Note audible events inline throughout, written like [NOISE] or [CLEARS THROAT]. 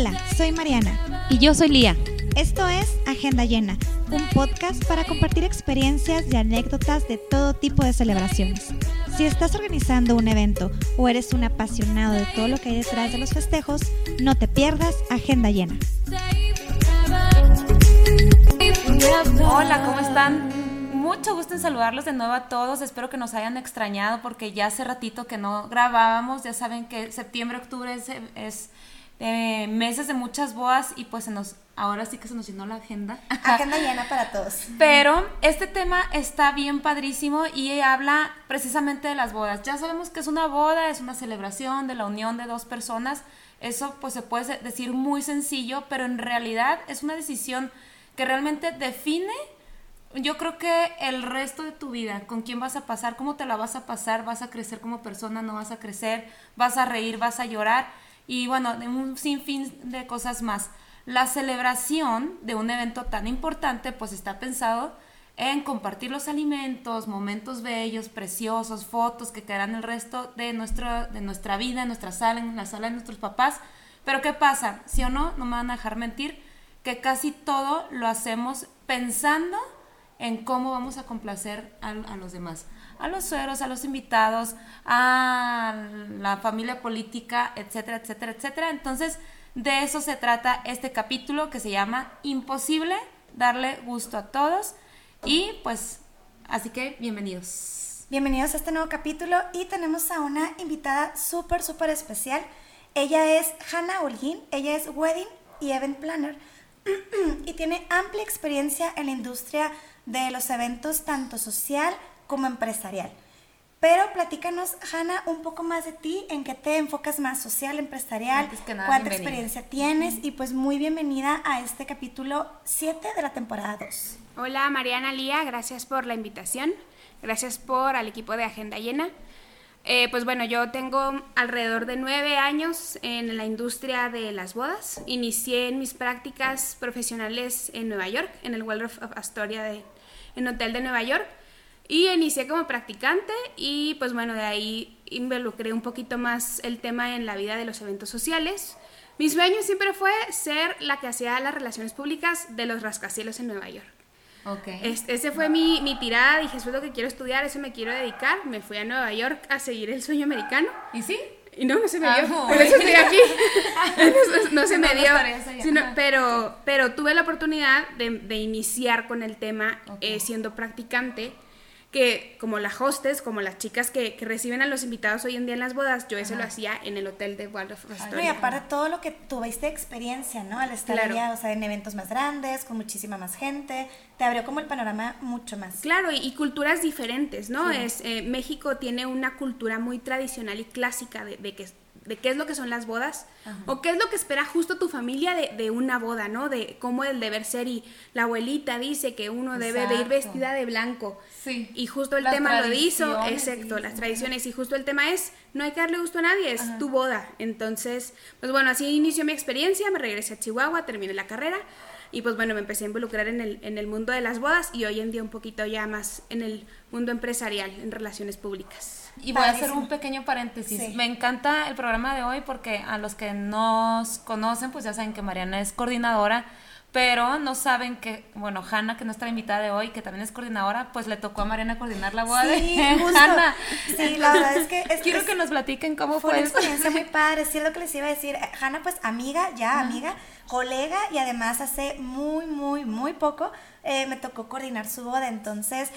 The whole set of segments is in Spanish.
Hola, soy Mariana. Y yo soy Lía. Esto es Agenda Llena, un podcast para compartir experiencias y anécdotas de todo tipo de celebraciones. Si estás organizando un evento o eres un apasionado de todo lo que hay detrás de los festejos, no te pierdas Agenda Llena. Hola, ¿cómo están? Mucho gusto en saludarlos de nuevo a todos. Espero que nos hayan extrañado porque ya hace ratito que no grabábamos. Ya saben que septiembre, octubre es, es eh, meses de muchas bodas y pues se nos, ahora sí que se nos llenó la agenda. [LAUGHS] Agenda llena para todos. Pero este tema está bien padrísimo y habla precisamente de las bodas. Ya sabemos que es una boda, es una celebración de la unión de dos personas. Eso pues se puede decir muy sencillo, pero en realidad es una decisión que realmente define yo creo que el resto de tu vida, con quién vas a pasar, cómo te la vas a pasar, vas a crecer como persona, no vas a crecer, vas a reír, vas a llorar y bueno, de un sinfín de cosas más. La celebración de un evento tan importante pues está pensado en compartir los alimentos, momentos bellos, preciosos, fotos que quedarán el resto de, nuestra, de nuestra vida, en nuestra sala, en la sala de nuestros papás. Pero ¿qué pasa? ¿Sí o no? No me van a dejar mentir que casi todo lo hacemos pensando en cómo vamos a complacer a los demás a los sueros, a los invitados, a la familia política, etcétera, etcétera, etcétera. Entonces, de eso se trata este capítulo que se llama Imposible darle gusto a todos. Y pues, así que bienvenidos. Bienvenidos a este nuevo capítulo y tenemos a una invitada súper, súper especial. Ella es Hannah Holguín, ella es Wedding y Event Planner [CLEARS THROAT] y tiene amplia experiencia en la industria de los eventos tanto social como empresarial. Pero platícanos, Hanna, un poco más de ti, en qué te enfocas más social, empresarial, cuánta experiencia tienes y pues muy bienvenida a este capítulo 7 de la temporada 2. Hola Mariana Lía, gracias por la invitación, gracias por al equipo de Agenda Llena. Eh, pues bueno, yo tengo alrededor de nueve años en la industria de las bodas. Inicié en mis prácticas profesionales en Nueva York, en el Waldorf Astoria de, en Hotel de Nueva York. Y inicié como practicante y pues bueno, de ahí involucré un poquito más el tema en la vida de los eventos sociales. Mi sueño siempre fue ser la que hacía las relaciones públicas de los rascacielos en Nueva York. Okay. ese fue mi, mi, tirada, dije, eso es lo que quiero estudiar, eso me quiero dedicar. Me fui a Nueva York a seguir el sueño americano. ¿Y sí? Y no, no se me dio. Ah, Por eso estoy aquí. [LAUGHS] no, se me dio. pero, pero tuve la oportunidad de, de iniciar con el tema eh, siendo practicante que como la hostess, como las chicas que, reciben a los invitados hoy en día en las bodas, yo eso lo hacía en el hotel de Waldorf Astoria. y aparte todo lo que tuviste experiencia, ¿no? Al estar allá, o sea, en eventos más grandes, con muchísima más gente, te abrió como el panorama mucho más. Claro, y, culturas diferentes, ¿no? Es, eh, México tiene una cultura muy tradicional y clásica de, de que de qué es lo que son las bodas o qué es lo que espera justo tu familia de, de, una boda, ¿no? De cómo el deber ser y la abuelita dice que uno debe de ir vestida de blanco. Sí. Y justo el tema lo hizo, exacto, las tradiciones y justo el tema es no hay que darle gusto a nadie, es tu boda. Entonces, pues bueno, así inició mi experiencia, me regresé a Chihuahua, terminé la carrera y pues bueno, me empecé a involucrar en el, en el mundo de las bodas y hoy en día un poquito ya más en el mundo empresarial, en relaciones públicas. Y voy a hacer un pequeño paréntesis. Me encanta el programa de hoy porque a los que nos conocen, pues ya saben que Mariana es coordinadora, pero no saben que, bueno, Hanna, que es nuestra invitada de hoy, que también es coordinadora, pues le tocó a Mariana coordinar la boda sí, [LAUGHS] de Hanna. Sí, la verdad es que... Quiero que nos platiquen cómo fue, fue una experiencia muy [LAUGHS] padre, sí es lo que les iba a decir. Hanna, pues amiga, ya amiga, colega y además hace muy, muy, muy poco eh, me tocó coordinar su boda. Entonces,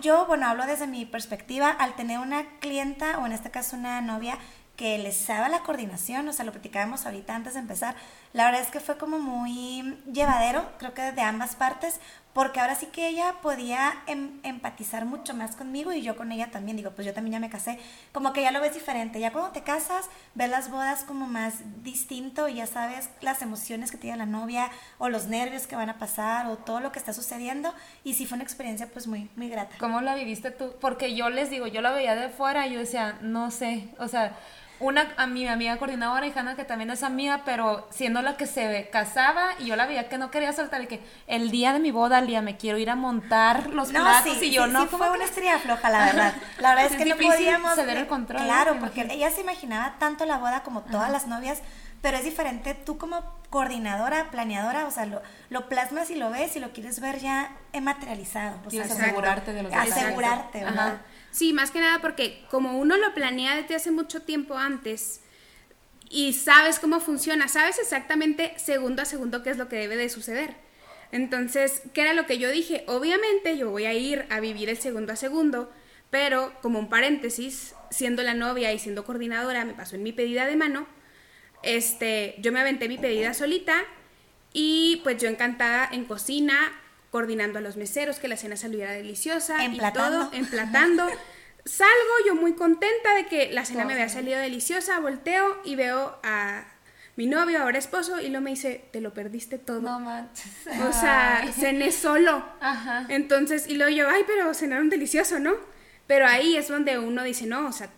yo, bueno, hablo desde mi perspectiva, al tener una clienta o en este caso una novia que les daba la coordinación, o sea, lo platicábamos ahorita antes de empezar, la verdad es que fue como muy llevadero, creo que de ambas partes, porque ahora sí que ella podía em, empatizar mucho más conmigo y yo con ella también, digo, pues yo también ya me casé, como que ya lo ves diferente, ya cuando te casas, ves las bodas como más distinto y ya sabes las emociones que tiene la novia o los nervios que van a pasar o todo lo que está sucediendo. Y sí fue una experiencia pues muy, muy grata. ¿Cómo la viviste tú? Porque yo les digo, yo la veía de fuera y yo decía, no sé, o sea una a mi amiga coordinadora y Hanna que también es amiga, pero siendo la que se casaba y yo la veía que no quería soltar y que el día de mi boda, al día me quiero ir a montar los No, platos sí, y yo sí, no. sí ¿cómo fue una estrella floja, la verdad. La verdad [LAUGHS] es Es que no podíamos. ceder el control, Claro, porque ella se imaginaba tanto la boda como todas las novias, pero es diferente tú como coordinadora, planeadora, o sea, lo, lo plasmas y lo ves y lo quieres ver ya en materializado. O sea, asegurarte de los. Asegurarte, ¿verdad? Ajá. Sí, más que nada porque como uno lo planea desde hace mucho tiempo antes y sabes cómo funciona, sabes exactamente segundo a segundo qué es lo que debe de suceder. Entonces, ¿qué era lo que yo dije? Obviamente yo voy a ir a vivir el segundo a segundo, pero como un paréntesis, siendo la novia y siendo coordinadora, me pasó en mi pedida de mano, este, yo me aventé mi pedida solita y pues yo encantada en cocina, coordinando a los meseros, que la cena saliera deliciosa Emplatando. y todo, emplatando. [LAUGHS] Salgo yo muy contenta de que la cena me había salido deliciosa, volteo y veo a mi novio, ahora esposo, y lo me dice, te lo perdiste todo. No manches. O sea, Ay. cené solo. Ajá. Entonces, y luego yo, ay, pero cenaron delicioso, ¿no? Pero ahí es donde uno dice, no, o sea,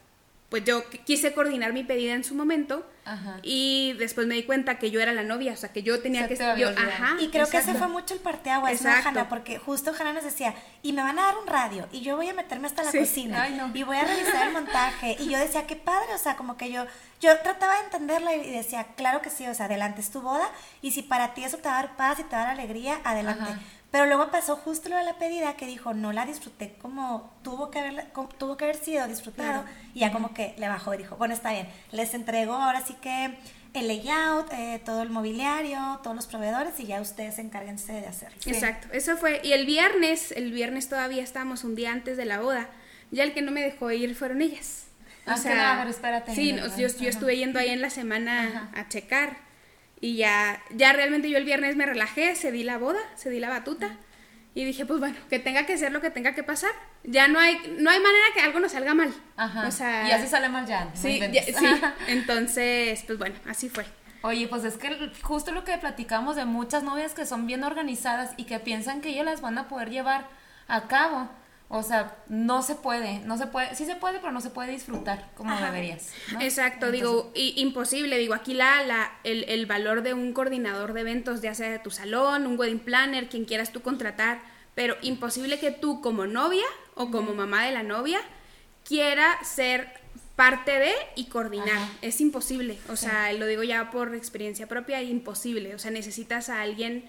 pues yo qu- quise coordinar mi pedida en su momento Ajá. y después me di cuenta que yo era la novia, o sea, que yo tenía que yo, ajá, Y creo que ese fue mucho el parteaguas, ¿no. Hanna? Porque justo Hanna nos decía, y me van a dar un radio, y yo voy a meterme hasta la Sí. cocina, Ay, no. y voy a realizar el montaje. Y yo decía, qué padre, o sea, como que yo, yo trataba de entenderla y decía, claro que sí, o sea, adelante es tu boda, y si para ti eso te va a dar paz y te va a dar alegría, adelante. Ajá. Pero luego pasó justo lo de la pedida que dijo, no la disfruté como tuvo que haber, como tuvo que haber sido disfrutado. Claro. Y ya como que le bajó y dijo, bueno, está bien, les entrego ahora sí que el layout, eh, todo el mobiliario, todos los proveedores y ya ustedes encárguense de hacerlo. Exacto, eso fue. Y el viernes, el viernes todavía estábamos un día antes de la boda. Ya el que no me dejó ir fueron ellas. Ah, que no, a ver, espérate, Sí, no, no, yo, yo estuve yendo ahí en la semana a checar. Y ya, ya realmente yo el viernes me relajé, cedí la boda, cedí la batuta. Y dije, pues bueno, que tenga que ser lo que tenga que pasar. Ya no hay, no hay manera que algo nos salga mal. Ajá. O sea, y así sale mal ya. no Sí, ya- sí. [LAUGHS] Entonces, pues bueno, así fue. Oye, pues es que justo lo que platicamos de muchas novias que son bien organizadas y que piensan que ellas las van a poder llevar a cabo. O sea, no se puede, no se puede, sí se puede, pero no se puede disfrutar como Ajá. deberías. ¿no? Exacto, Entonces, digo, i- imposible, digo, aquí la, la, el, el valor de un coordinador de eventos, ya sea de tu salón, un wedding planner, quien quieras tú contratar, pero imposible que tú como novia o como mamá de la novia quiera ser parte de y coordinar. Ajá. Es imposible, o sea, lo digo ya por experiencia propia, imposible, o sea, necesitas a alguien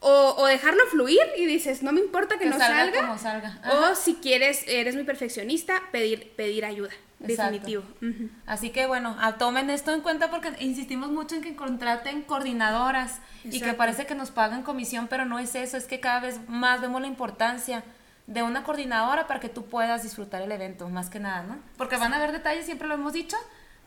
o, o dejarlo fluir y dices, no me importa que, Que no salga salga, como salga. O si quieres, eres muy perfeccionista, pedir, pedir ayuda, Exacto. definitivo. Así que bueno, tomen esto en cuenta porque insistimos mucho en que contraten coordinadoras y que parece que nos pagan comisión, pero no es eso, es que cada vez más vemos la importancia de una coordinadora para que tú puedas disfrutar el evento, más que nada, ¿no? Porque van a haber detalles, siempre lo hemos dicho,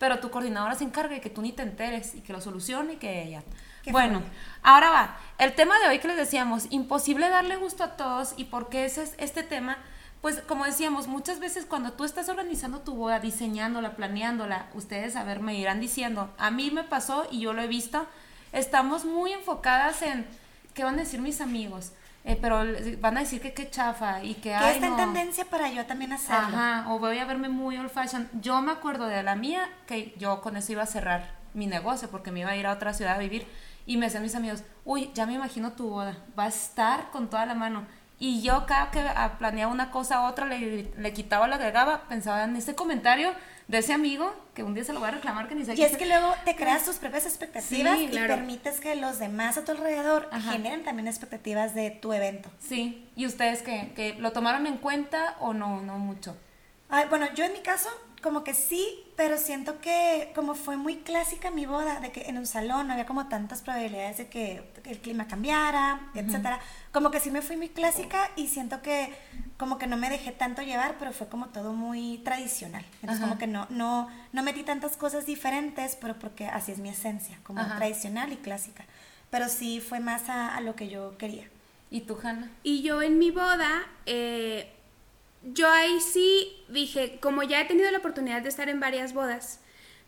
pero tu coordinadora se encarga de que tú ni te enteres y que lo solucione y que ella. Bueno, ahora va, el tema de hoy que les decíamos, imposible darle gusto a todos y por qué ese es este tema, pues como decíamos, muchas veces cuando tú estás organizando tu boda, diseñándola, planeándola, ustedes a ver me irán diciendo, a mí me pasó y yo lo he visto, estamos muy enfocadas en qué van a decir mis amigos, Eh, pero van a decir que qué chafa y que Que ay, está en tendencia para yo también hacerlo. Ajá, o voy a verme muy old fashion. Yo me acuerdo de la mía que yo con eso iba a cerrar mi negocio porque me iba a ir a otra ciudad a vivir y me decían mis amigos, uy, ya me imagino tu boda, va a estar con toda la mano. Y yo cada que ah, planeaba una cosa a otra, le, le quitaba, le agregaba, pensaba en ese comentario de ese amigo que un día se lo voy a reclamar que ni sé Y es que luego te creas tus propias expectativas Sí, y permites que los demás a tu alrededor Ajá. generen también expectativas de tu evento. Sí, ¿y ustedes qué? ¿Que lo tomaron en cuenta o no, no mucho? Ay, bueno, yo en mi caso, como que sí, pero siento que como fue muy clásica mi boda, de que en un salón no había como tantas probabilidades de que el clima cambiara, etcétera. Como que sí me fui muy clásica y siento que como que no me dejé tanto llevar, pero fue como todo muy tradicional. Entonces Ajá. como que no, no, no metí tantas cosas diferentes, pero porque así es mi esencia, como Ajá. tradicional y clásica. Pero sí fue más a, a lo que yo quería. ¿Y tú, Hanna? Y yo en mi boda, eh, yo ahí sí dije, como ya he tenido la oportunidad de estar en varias bodas,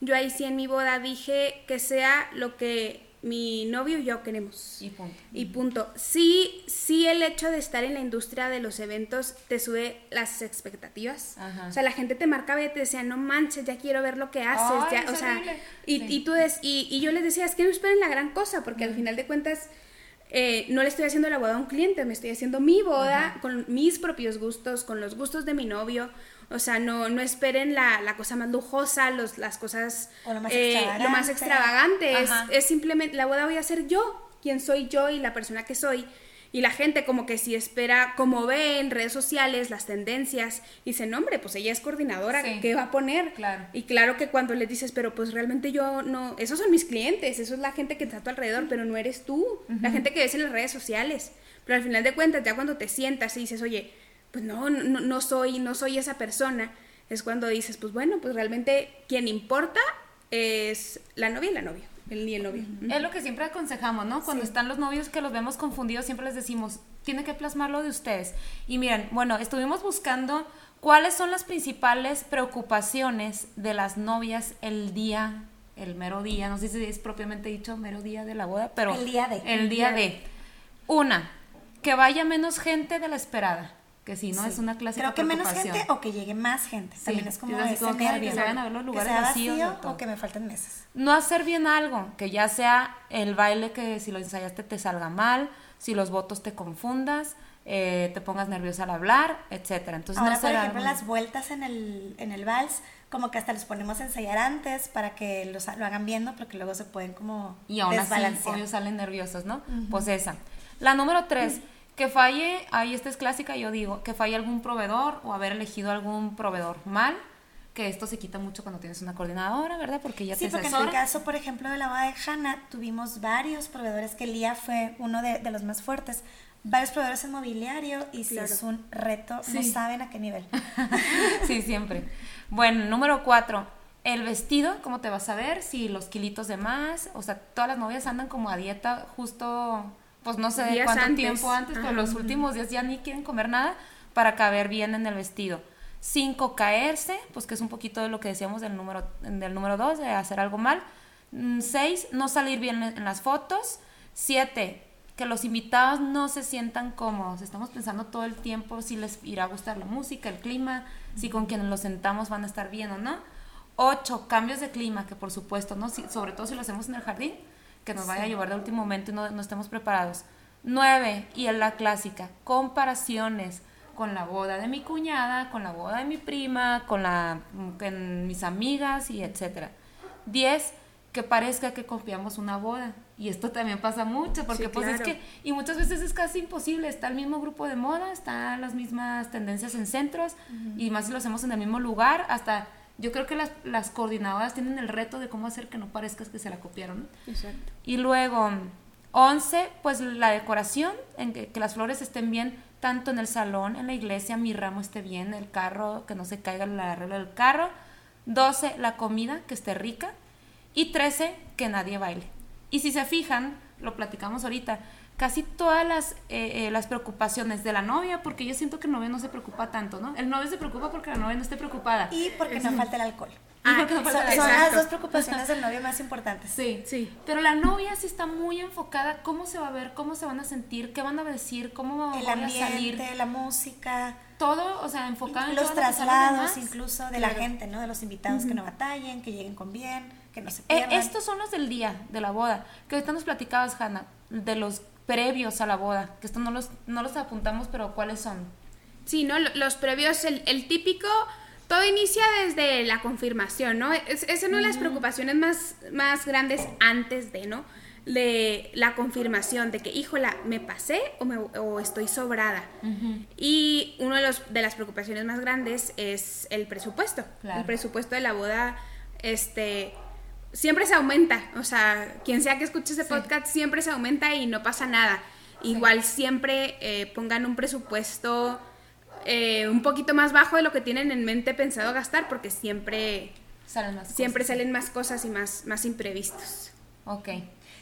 yo ahí sí en mi boda dije que sea lo que mi novio y yo queremos. Y punto. Y punto. Sí, sí el hecho de estar en la industria de los eventos te sube las expectativas. Ajá. O sea, la gente te marcaba y te decía, no manches, ya quiero ver lo que haces. Ay, ya, o sea, y, Sí. y tú des- y, y yo les decía, es que no esperen la gran cosa, porque al final de cuentas eh, no le estoy haciendo la boda a un cliente, me estoy haciendo mi boda con mis propios gustos, con los gustos de mi novio. O sea, no, no esperen la, la cosa más lujosa, los, las cosas O lo más eh, lo más extravagante. Es, es simplemente, la boda voy a ser yo, quien soy yo y la persona que soy. Y la gente como que si espera, como ve en redes sociales las tendencias, y dice, no hombre, pues ella es coordinadora, Sí. ¿qué va a poner? Claro. Y claro que cuando le dices, pero pues realmente yo no, esos son mis clientes, eso es la gente que está a tu alrededor, pero no eres tú, la gente que ves en las redes sociales. Pero al final de cuentas, ya cuando te sientas y dices, oye, pues no, no, no soy, no soy esa persona, es cuando dices, pues bueno, pues realmente quien importa es la novia y la novia, el y el novio. Es lo que siempre aconsejamos, ¿no? Cuando están los novios que los vemos confundidos, siempre les decimos, tiene que plasmarlo de ustedes. Y miren, bueno, estuvimos buscando cuáles son las principales preocupaciones de las novias el día, el mero día, no sé si es propiamente dicho mero día de la boda, pero... El día de. El día de. Una, que vaya menos gente de la esperada, que si no Sí. es una clásica Creo que menos gente o que llegue más gente. También es como ese como que, nervio. que se vayan a ver los lugares que vacíos vacío o que me falten mesas. No hacer bien algo, que ya sea el baile que si lo ensayaste te salga mal, si los votos te confundas, eh, te pongas nerviosa al hablar, etcétera. Entonces Ahora, no por ejemplo, algo- las vueltas en el, en el vals, como que hasta los ponemos a ensayar antes para que los, lo hagan viendo, porque luego se pueden como y aún así obvio salen nerviosos, ¿no? Pues esa. La número tres, que falle, ahí esta es clásica, yo digo, que falle algún proveedor o haber elegido algún proveedor mal, que esto se quita mucho cuando tienes una coordinadora, ¿verdad? Porque ya Sí, te porque en el caso, por ejemplo, de la boda de Hanna, tuvimos varios proveedores, que Lía fue uno de, de los más fuertes, varios proveedores en mobiliario, y si es un reto, no saben a qué nivel. [LAUGHS] sí, siempre. Bueno, número cuatro, el vestido, ¿cómo te vas a ver? Si los kilitos de más, o sea, todas las novias andan como a dieta justo, pues no sé de cuánto antes. tiempo antes, pero Ajá. los últimos días ya ni quieren comer nada para caber bien en el vestido. Cinco, caerse, pues que es un poquito de lo que decíamos del número, del número dos, de hacer algo mal. Mm, Seis, no salir bien en en las fotos. Siete, que los invitados no se sientan cómodos. Estamos pensando todo el tiempo si les irá a gustar la música, el clima, si con quienes los sentamos van a estar bien o no. Ocho, cambios de clima, que por supuesto, ¿no? Si- sobre todo si lo hacemos en el jardín, que nos vaya a llevar de último momento y no, no estemos preparados. Nueve, y en la clásica, comparaciones con la boda de mi cuñada, con la boda de mi prima, con la, con mis amigas y etcétera. Diez, que parezca que copiamos una boda. Y esto también pasa mucho, porque Sí, pues es que, y muchas veces es casi imposible, está el mismo grupo de moda, están las mismas tendencias en centros, y más si lo hacemos en el mismo lugar, hasta yo creo que las, las coordinadoras tienen el reto de cómo hacer que no parezcas que se la copiaron. Exacto. Y luego, 11, pues la decoración, en que, que las flores estén bien, tanto en el salón, en la iglesia, mi ramo esté bien, el carro, que no se caiga el arreglo del carro. 12, la comida, que esté rica. Y 13, que nadie baile. Y si se fijan, lo platicamos ahorita, casi todas las, eh, eh, las preocupaciones de la novia, porque yo siento que el novio no se preocupa tanto, ¿no? El novio se preocupa porque la novia no esté preocupada. Y porque no falta el alcohol. Ah, Son, el las dos preocupaciones del novio más importantes. Sí, Sí. Pero la novia sí está muy enfocada, cómo se va a ver, cómo se van a sentir, qué van a decir, cómo El van a salir. ambiente, la música, Todo, o sea, enfocado en los traslados incluso de la gente, ¿no? De los invitados que no batallen, que lleguen con bien, que no se Eh, pierdan. estos son los del día de la boda, que ahorita nos platicabas, Hanna, de los previos a la boda, que esto no los, no los apuntamos, pero ¿cuáles son? Sí, ¿no? Lo- Los previos, el, el típico, todo inicia desde la confirmación, ¿no? Es, es una de las preocupaciones más, más grandes antes de, ¿no? De la confirmación de que, híjola, ¿me pasé o, me- o estoy sobrada? Y una de, los, de las preocupaciones más grandes es el presupuesto. Claro. El presupuesto de la boda, este, siempre se aumenta. O sea, quien sea que escuche ese podcast, siempre se aumenta y no pasa nada. Igual siempre eh, pongan un presupuesto eh, un poquito más bajo de lo que tienen en mente pensado gastar, porque siempre, Salen las siempre cosas. salen más cosas y más, más imprevistos. Ok.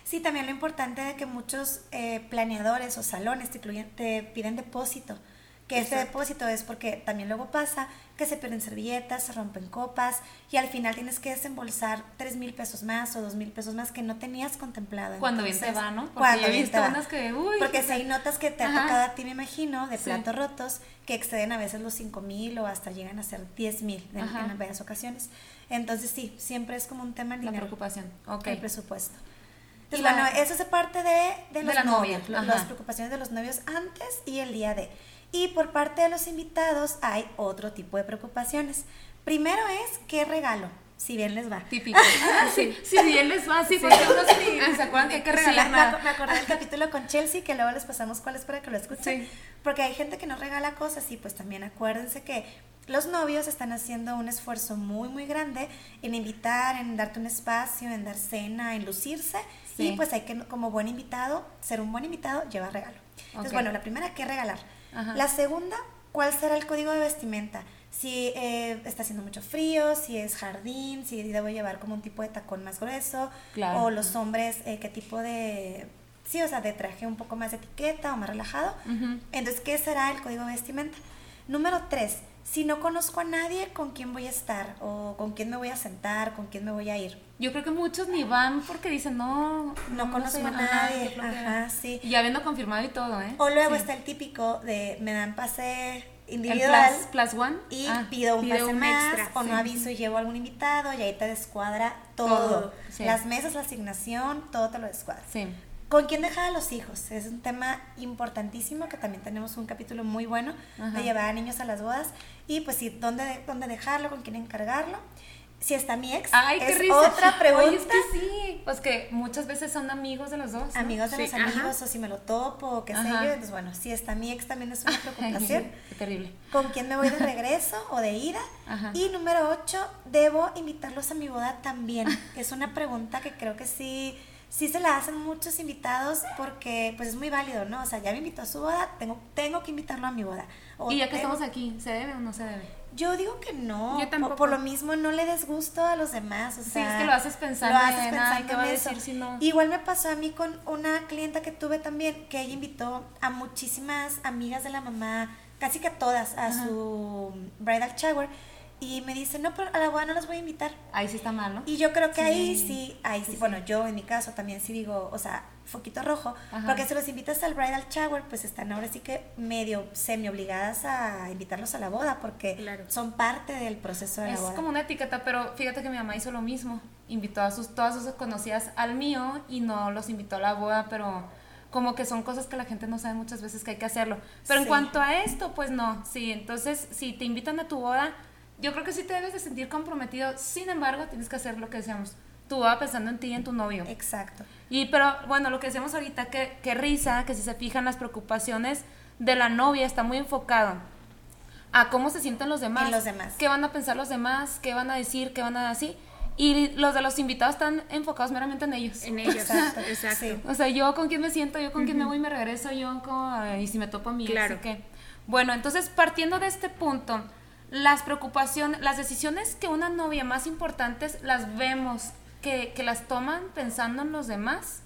Sí, también lo importante de que muchos eh, planeadores o salones te, incluyen- te piden depósito. Que este depósito es porque también luego pasa que se pierden servilletas, se rompen copas y al final tienes que desembolsar tres mil pesos más o dos mil pesos más que no tenías contemplado. Cuando bien te va, ¿no? Porque cuando he visto unas que, uy. Porque si hay [LAUGHS] notas que te ha tocado a ti, me imagino, de platos rotos, que exceden a veces los cinco mil o hasta llegan a ser diez mil en, en, varias ocasiones. Entonces sí, siempre es como un tema en La preocupación, ok. El presupuesto. Entonces, bueno, eso es parte de, de los novios, las preocupaciones de los novios antes y el día de. Y por parte de los invitados hay otro tipo de preocupaciones. Primero es, ¿qué regalo? Si bien les va. Típico. [LAUGHS] sí. Si bien les va, sí, porque uno [LAUGHS] se acuerdan que hay que regalar nada. Me acordé del capítulo con Chelsea, que luego les pasamos cuáles para que lo escuchen. Porque hay gente que no regala cosas y pues también acuérdense que los novios están haciendo un esfuerzo muy, muy grande en invitar, en darte un espacio, en dar cena, en lucirse. Y pues hay que, como buen invitado, ser un buen invitado, llevar regalo. Entonces, bueno, la primera, ¿qué regalar? La segunda, ¿cuál será el código de vestimenta? Si eh, está haciendo mucho frío, si es jardín, si debo llevar como un tipo de tacón más grueso, o los hombres, eh, qué tipo de, sí, o sea, de traje un poco más de etiqueta o más relajado. Entonces, ¿qué será el código de vestimenta? Número tres, si no conozco a nadie, ¿con quién voy a estar? ¿O con quién me voy a sentar? ¿Con quién me voy a ir? Yo creo que muchos ni van porque dicen, no, no, conozco a nadie. Ajá, sí. Y habiendo confirmado y todo, ¿eh? O luego está el típico de, me dan pase individual. El plus, one. Y ah, pido un pase más, extra, o no aviso y llevo algún invitado y ahí te descuadra todo. Las mesas, la asignación, todo te lo descuadra. Sí. ¿Con quién dejar a los hijos? Es un tema importantísimo que también tenemos un capítulo muy bueno de llevar a niños a las bodas. Y pues sí, ¿dónde, dónde dejarlo? ¿Con quién encargarlo? Si está mi ex, Ay, es risa. otra pregunta. Oye, es que sí, pues que muchas veces son amigos de los dos. Amigos de los amigos, o si me lo topo, o qué sé yo. Entonces, bueno, si está mi ex también es una [LAUGHS] preocupación. qué terrible. ¿Con quién me voy de [LAUGHS] regreso o de ida? Y número ocho, ¿debo invitarlos a mi boda también? Es una pregunta que creo que sí sí se la hacen muchos invitados porque pues es muy válido, ¿no? O sea, ya me invitó a su boda, tengo, tengo que invitarlo a mi boda. y ya que estamos aquí, ¿se debe o no se debe? Yo digo que no. Yo tampoco. Por, lo mismo no le des gusto a los demás. O sea, sí, es que lo haces pensando, lo haces pensando. Igual me pasó a mí con una clienta que tuve también, que ella invitó a muchísimas amigas de la mamá, casi que a todas, a su bridal shower y me dice, no, pero a la boda no las voy a invitar. Ahí sí está mal, ¿no? Y yo creo que ahí sí, ahí sí, bueno, yo en mi caso también sí digo, o sea, foquito rojo, porque si los invitas al bridal shower, pues están ahora sí que medio semi obligadas a invitarlos a la boda, porque son parte del proceso de la boda. Es como una etiqueta, pero fíjate que mi mamá hizo lo mismo, invitó a sus, todas sus conocidas al mío y no los invitó a la boda, pero como que son cosas que la gente no sabe muchas veces que hay que hacerlo. Pero en cuanto a esto, pues no, sí, entonces si te invitan a tu boda, yo creo que sí te debes de sentir comprometido, sin embargo, tienes que hacer lo que decíamos. Tú vas pensando en ti y en tu novio. Exacto. Y pero bueno, lo que decíamos ahorita, que, que risa, que si se fijan las preocupaciones de la novia está muy enfocado a cómo se sienten los demás. los demás. ¿Qué van a pensar los demás? ¿Qué van a decir? ¿Qué van a decir? Y los de los invitados están enfocados meramente en ellos. En ellos, exacto. [LAUGHS] exacto. O sea, yo con quién me siento, yo con quién me voy y me regreso, yo con, y si me topo a mí. Claro. que, bueno, entonces partiendo de este punto, las preocupaciones, las decisiones que una novia más importantes las vemos, que, que, las toman pensando en los demás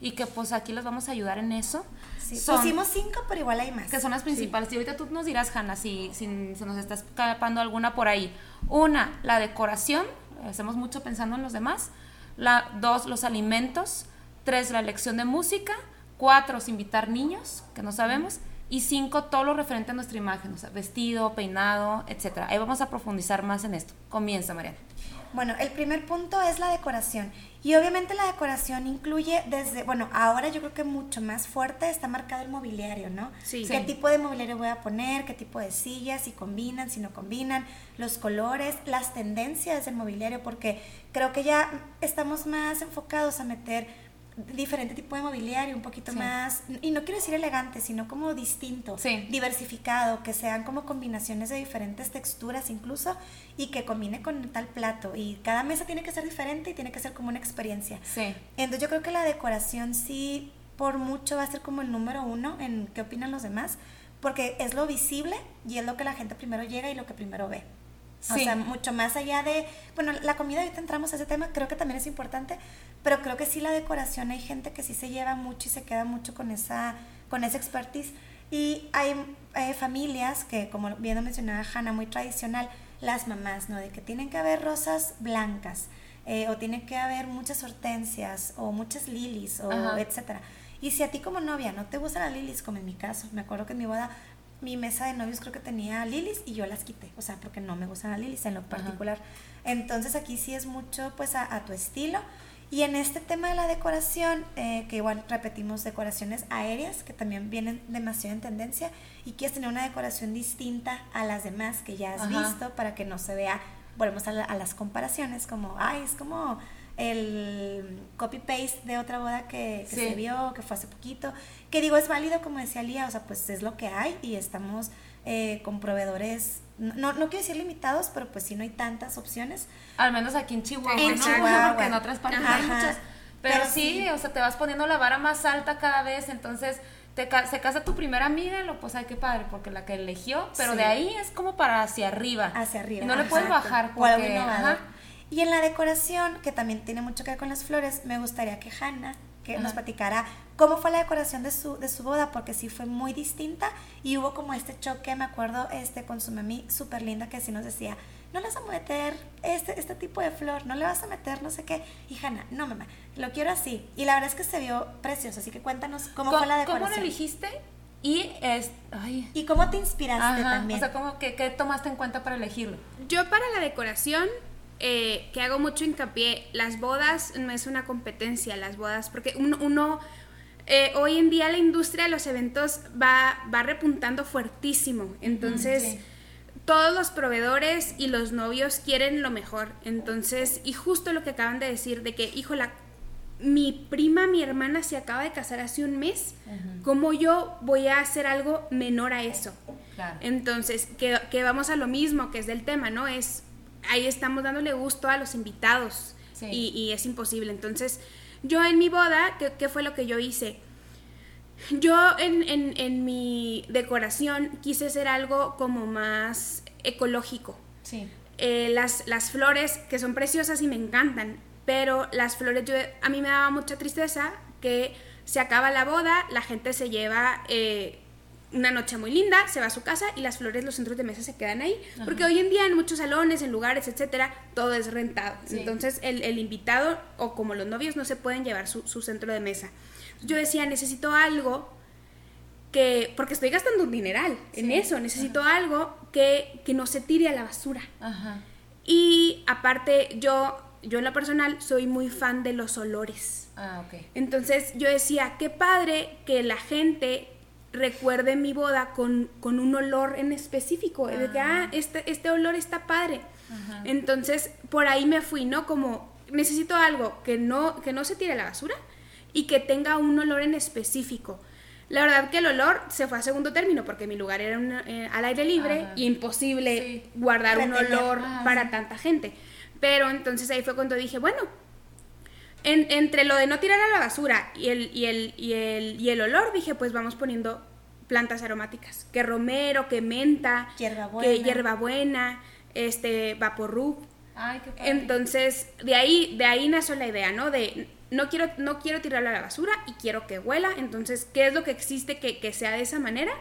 y que pues aquí las vamos a ayudar en eso. Sí, pusimos cinco, pero igual hay más. Que son las principales. Y ahorita tú nos dirás, Hanna, si, si se nos está escapando alguna por ahí. Una, la decoración, hacemos mucho pensando en los demás. La, dos, los alimentos. Tres, la elección de música. Cuatro, invitar niños, que no sabemos. Y cinco, todo lo referente a nuestra imagen, o sea, vestido, peinado, etcétera. Ahí vamos a profundizar más en esto. Comienza, Mariana. Bueno, el primer punto es la decoración. Y obviamente la decoración incluye desde, bueno, ahora yo creo que mucho más fuerte está marcado el mobiliario, ¿no? Sí. ¿Qué tipo de mobiliario voy a poner? ¿Qué tipo de sillas? Si combinan, si no combinan, los colores, las tendencias del mobiliario, porque creo que ya estamos más enfocados a meter diferente tipo de mobiliario, un poquito más, y no quiero decir elegante, sino como distinto, diversificado, que sean como combinaciones de diferentes texturas incluso, y que combine con tal plato. Y cada mesa tiene que ser diferente y tiene que ser como una experiencia. Entonces yo creo que la decoración sí, por mucho, va a ser como el número uno en qué opinan los demás, porque es lo visible y es lo que la gente primero llega y lo que primero ve. O sea, mucho más allá de, bueno, la comida, ahorita entramos a ese tema, creo que también es importante, pero creo que sí la decoración hay gente que sí se lleva mucho y se queda mucho con esa, con esa expertise. Y hay eh, familias que, como bien mencionaba Hanna, muy tradicional, las mamás, ¿no? De que tienen que haber rosas blancas, eh, o tiene que haber muchas hortensias, o muchas lilies, o Ajá. etcétera. Y si a ti como novia no te gustan las lilies, como en mi caso, me acuerdo que en mi boda mi mesa de novios creo que tenía lilies y yo las quité, o sea, porque no me gustan las lilies en lo particular. Entonces aquí sí es mucho pues a, a tu estilo. Y en este tema de la decoración, eh, que igual repetimos decoraciones aéreas, que también vienen demasiado en tendencia, y quieres tener una decoración distinta a las demás que ya has Ajá. visto para que no se vea, volvemos a, la- a las comparaciones, como, ay, es como el copy-paste de otra boda que, que Sí. se vio, que fue hace poquito, que digo, es válido, como decía Lía, o sea, pues es lo que hay y estamos eh, con proveedores, no, no quiero decir limitados, pero pues sí no hay tantas opciones. Al menos aquí en Chihuahua, En ¿no? Chihuahua. Porque en otras partes Ajá. hay muchas. Pero, Pero sí, sí. o sea, te vas poniendo la vara más alta cada vez, entonces te se casa tu primera amiga y lo pues ay qué padre, porque la que eligió, pero Sí. de ahí es como para hacia arriba. hacia arriba. Y no le puedes bajar porque, ajá. Y en la decoración, que también tiene mucho que ver con las flores, me gustaría que Hanna que nos platicara cómo fue la decoración de su, de su boda, porque sí fue muy distinta y hubo como este choque, me acuerdo, este con su mami súper linda que sí nos decía, no le vas a meter este, este tipo de flor, no le vas a meter no sé qué. Y Hanna, no mamá, lo quiero así. Y la verdad es que se vio precioso, así que cuéntanos cómo fue la ¿Cómo decoración. lo elegiste? Y es, ay, Y cómo te inspiraste ajá, también. o sea, ¿cómo, qué, qué tomaste en cuenta para elegirlo? Yo para la decoración, eh, que hago mucho hincapié, las bodas no es una competencia, las bodas, porque uno, uno, eh, hoy en día la industria de los eventos va, va repuntando fuertísimo, entonces sí. todos los proveedores y los novios quieren lo mejor, entonces, y justo lo que acaban de decir, de que, híjola, mi prima, mi hermana se acaba de casar hace un mes, ¿cómo yo voy a hacer algo menor a eso? Claro. Entonces, que, que vamos a lo mismo, que es del tema, ¿no? Es, ahí estamos dándole gusto a los invitados Sí. y, y es imposible. Entonces, yo en mi boda, ¿qué, qué fue lo que yo hice? Yo en, en, en mi decoración quise hacer algo como más ecológico. Sí. Eh, las, las flores, que son preciosas y me encantan, pero las flores, yo, a mí me daba mucha tristeza que se acaba la boda, la gente se lleva eh, una noche muy linda, se va a su casa y las flores, los centros de mesa se quedan ahí. Porque hoy en día en muchos salones, en lugares, etcétera, todo es rentado. Sí. Entonces el, el invitado o como los novios no se pueden llevar su, su centro de mesa. Yo decía, necesito algo que, porque estoy gastando un dineral en eso, necesito algo que, que no se tire a la basura. Ajá. Y aparte, yo, yo en lo personal soy muy fan de los olores. Ah, ok. Entonces yo decía, qué padre que la gente recuerde mi boda con, con un olor en específico. De que, ah, este, este olor está padre. Ajá. Entonces, por ahí me fui, ¿no? Como, necesito algo que no, que no se tire a la basura y que tenga un olor en específico. La verdad que el olor se fue a segundo término porque mi lugar era una- eh, al aire libre Ajá. y imposible Sí. guardar un Retener. olor Ajá, para sí. tanta gente. Pero entonces ahí fue cuando dije, bueno, en- entre lo de no tirar a la basura y el, y, el, y, el, y el olor, dije, pues vamos poniendo plantas aromáticas. Que romero, que menta, Hierbabuena. que hierbabuena, este, vaporrub. Ay, qué padre. Entonces, de ahí, de ahí nació la idea, ¿no? De no quiero, no quiero tirarlo a la basura y quiero que huela. Entonces, ¿qué es lo que existe que, que sea de esa manera?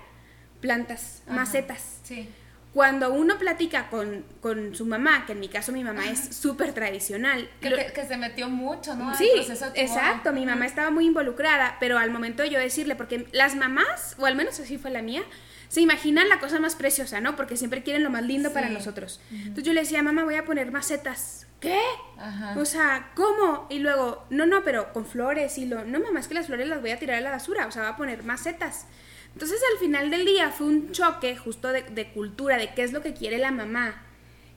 Plantas, Ajá. macetas. Sí. Cuando uno platica con, con su mamá, que en mi caso mi mamá es súper tradicional, Que, lo- te- que se metió mucho, ¿no? Sí, proceso exacto, mi mamá estaba muy involucrada, pero al momento de yo decirle, porque las mamás, o al menos así fue la mía, se imaginan la cosa más preciosa, ¿no? Porque siempre quieren lo más lindo para Sí. nosotros. Entonces yo le decía, mamá, voy a poner macetas. ¿Qué? Ajá. O sea, ¿cómo? Y luego, no, no, pero con flores y lo... No, mamá, es que las flores las voy a tirar a la basura, o sea, voy a poner macetas. Entonces al final del día fue un choque justo de, de cultura, de qué es lo que quiere la mamá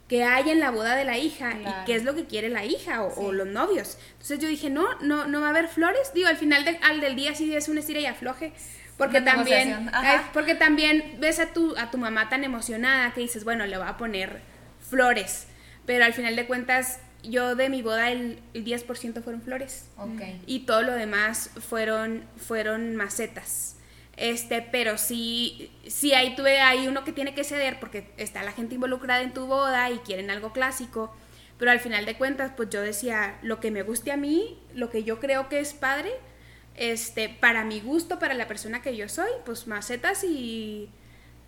que hay en la boda de la hija Claro. y qué es lo que quiere la hija o, o los novios. Entonces yo dije, no, no, no va a haber flores. Digo, al final del, al del día sí es un estira y afloje. Porque Una también, eh, porque también ves a tu, a tu mamá tan emocionada que dices, bueno, le voy a poner flores. Pero al final de cuentas, yo de mi boda el, el 10% fueron flores Ok. y todo lo demás fueron, fueron macetas. Este, pero sí, sí ahí tuve ahí uno que tiene que ceder porque está la gente involucrada en tu boda y quieren algo clásico. Pero al final de cuentas, pues yo decía, lo que me guste a mí, lo que yo creo que es padre, este, para mi gusto, para la persona que yo soy, pues macetas y,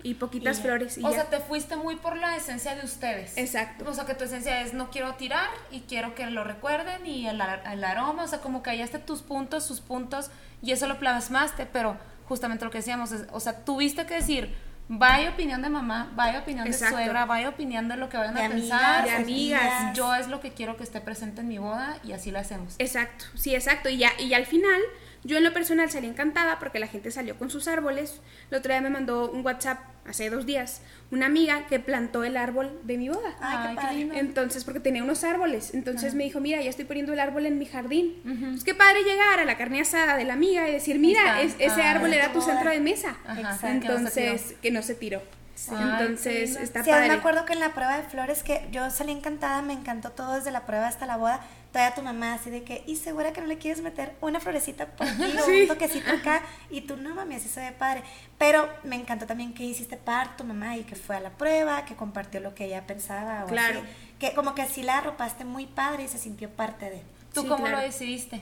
y poquitas flores. y o ya. sea, te fuiste muy por la esencia de ustedes. Exacto. O sea, que tu esencia es no quiero tirar y quiero que lo recuerden y el, el aroma, o sea, como que hallaste tus puntos, sus puntos y eso lo plasmaste, pero justamente lo que decíamos, es, o sea, tuviste que decir, vaya opinión de mamá, vaya opinión Exacto. de suegra, vaya opinión de lo que vayan De a amigas, pensar. de amigas. Yo es lo que quiero que esté presente en mi boda y así lo hacemos. Exacto, sí, exacto. Y ya, y ya al final, yo en lo personal salí encantada porque la gente salió con sus árboles. El otro día me mandó un WhatsApp, hace dos días, una amiga que plantó el árbol de mi boda. Ay, qué padre. Entonces, porque tenía unos árboles. Entonces me dijo, mira, ya estoy poniendo el árbol en mi jardín. Pues qué padre llegar a la carne asada de la amiga y decir, mira, es- ese Ah, árbol era tu centro de mesa. Ajá, que Entonces, que no se tiró. Ay, Entonces, lindo. está Sí, padre. me acuerdo que en la prueba de flores que yo salí encantada, me encantó todo desde la prueba hasta la boda. Todavía tu mamá así de que, ¿y segura que no le quieres meter una florecita por aquí o [LAUGHS] Sí. un toquecito acá? Y tú, no mami, así se ve padre. Pero me encantó también que hiciste parte tu mamá y que fue a la prueba, que compartió lo que ella pensaba. O Claro. así. Que como que así la arropaste muy padre y se sintió parte de. ¿Tú Sí, cómo claro. lo decidiste?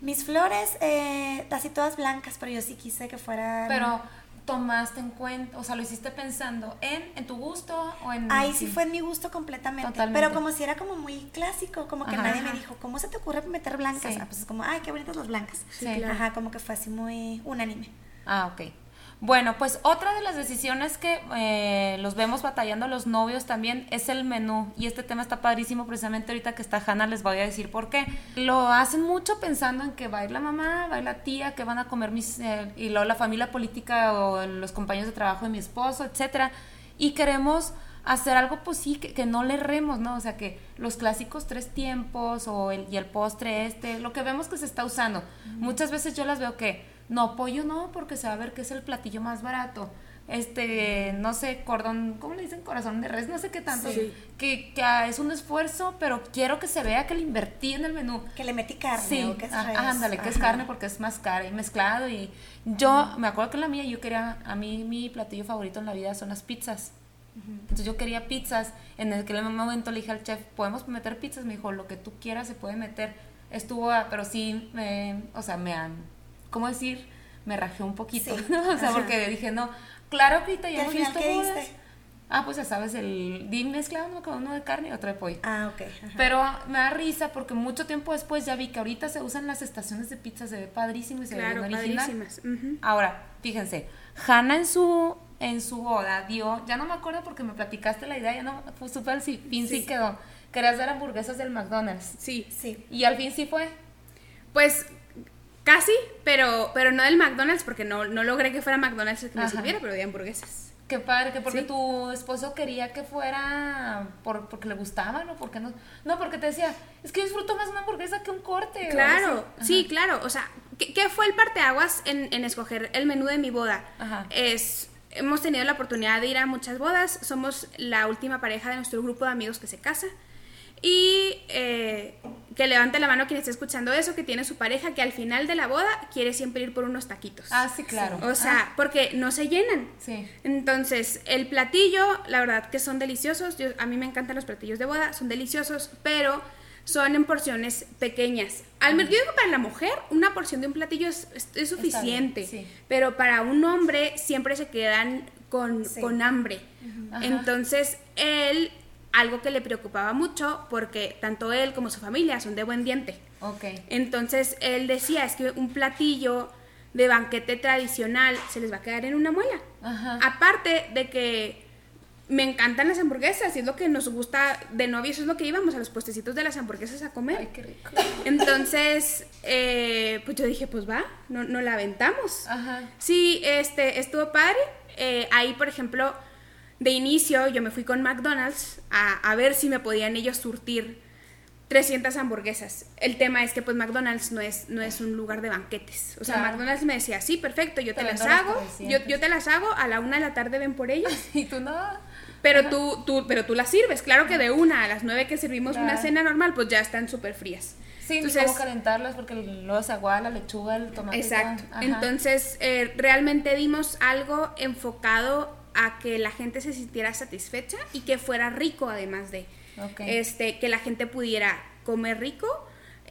Mis flores, eh, así todas blancas, pero yo sí quise que fueran... Pero tomaste en cuenta, o sea, lo hiciste pensando en, en tu gusto o en... Ahí sí fue en mi gusto completamente. Totalmente. Pero como si era como muy clásico, como que Ajá. nadie me dijo, ¿cómo se te ocurre meter blancas? Sí. Ah, pues es como, ay, qué bonitas las blancas. Sí, claro. Ajá, como que fue así muy unánime. Ah, ok. Bueno, pues otra de las decisiones que eh, los vemos batallando los novios también es el menú. Y este tema está padrísimo precisamente ahorita que está Hanna, les voy a decir por qué. Lo hacen mucho pensando en que va a ir la mamá, va a ir la tía, que van a comer mis... eh, y luego la familia política o los compañeros de trabajo de mi esposo, etcétera. Y queremos hacer algo pues sí, que, que no le erremos, ¿no? O sea, que los clásicos tres tiempos o el, y el postre este, lo que vemos que se está usando. Muchas veces yo las veo que, no, pollo no, porque se va a ver que es el platillo más barato. Este, no sé, cordón, ¿cómo le dicen? Corazón de res, no sé qué tanto. Sí. Que, que ah, es un esfuerzo, pero quiero que se vea que le invertí en el menú. Que le metí carne Sí, o que es ah, res. ándale, que es carne porque es más cara y mezclado. Y yo me acuerdo que en la mía yo quería, a mí mi platillo favorito en la vida son las pizzas. Entonces yo quería pizzas. En aquel momento le dije al chef, ¿podemos meter pizzas? Me dijo, lo que tú quieras se puede meter. Estuvo, ah, pero sí, me, o sea, me, han- ¿cómo decir? Me rajé un poquito. Sí, [LAUGHS] ¿no? O sea, ajá. porque dije, no, claro que ahorita ¿Y ya al hemos visto qué bodas. diste? Ah, pues ya sabes, el di mezclado uno con uno de carne y otro de pollo. Ah, ok. ajá. Pero me da risa porque mucho tiempo después ya vi que ahorita se usan las estaciones de pizza, se ve padrísimo y se Claro, ve original. padrísimas. Ahora, fíjense, Hannah en su en su boda dio, ya no me acuerdo porque me platicaste la idea, ya no fue súper si fin sí. Sí. quedó. Querías dar hamburguesas del McDonald's. Sí. Sí. Y al fin sí fue. Pues casi, pero, pero no del McDonald's, porque no, no logré que fuera McDonald's el que me Ajá. sirviera, pero de hamburguesas. Qué padre, que porque Sí. tu esposo quería que fuera por, porque le gustaban o porque no. No, porque te decía, es que disfruto más una hamburguesa que un corte. Claro, sí, claro. O sea, ¿qué, qué fue el parteaguas en, en escoger el menú de mi boda? Ajá. Es, hemos tenido la oportunidad de ir a muchas bodas. Somos la última pareja de nuestro grupo de amigos que se casa. Y eh, que levante la mano quien esté escuchando eso, que tiene su pareja, que al final de la boda quiere siempre ir por unos taquitos. Ah, sí, claro. O sea, porque no se llenan. Sí. Entonces, el platillo, la verdad que son deliciosos. Yo, a mí me encantan los platillos de boda, son deliciosos, pero son en porciones pequeñas. Al menos yo digo para la mujer, una porción de un platillo es, es- es suficiente, bien, sí. pero para un hombre siempre se quedan con, Sí. con hambre. Entonces, él, algo que le preocupaba mucho, porque tanto él como su familia son de buen diente. Ok. Entonces él decía, es que un platillo de banquete tradicional se les va a quedar en una muela. Ajá. Aparte de que me encantan las hamburguesas y es lo que nos gusta de novio, eso es lo que íbamos a los puestecitos de las hamburguesas a comer. Ay, qué rico. Entonces, eh, pues yo dije, pues va, no, no la aventamos. Ajá. Sí, este, estuvo padre. Eh, ahí, por ejemplo, de inicio yo me fui con McDonald's a, a ver si me podían ellos surtir 300 hamburguesas. El tema es que pues McDonald's no es, no es un lugar de banquetes. O sea, Claro. McDonald's me decía, sí, perfecto, yo Te te, las hago, yo, 300. yo te las hago, a la una de la tarde ven por ellas. [LAUGHS] Y tú no. Pero tú, tú, pero tú las sirves, claro que de una a las nueve que servimos una cena normal, pues ya están súper frías. Sí, ni Entonces- cómo calentarlas porque luego se aguada la lechuga, el tomate. Exacto. Entonces, eh, realmente dimos algo enfocado a que la gente se sintiera satisfecha y que fuera rico además de este que la gente pudiera comer rico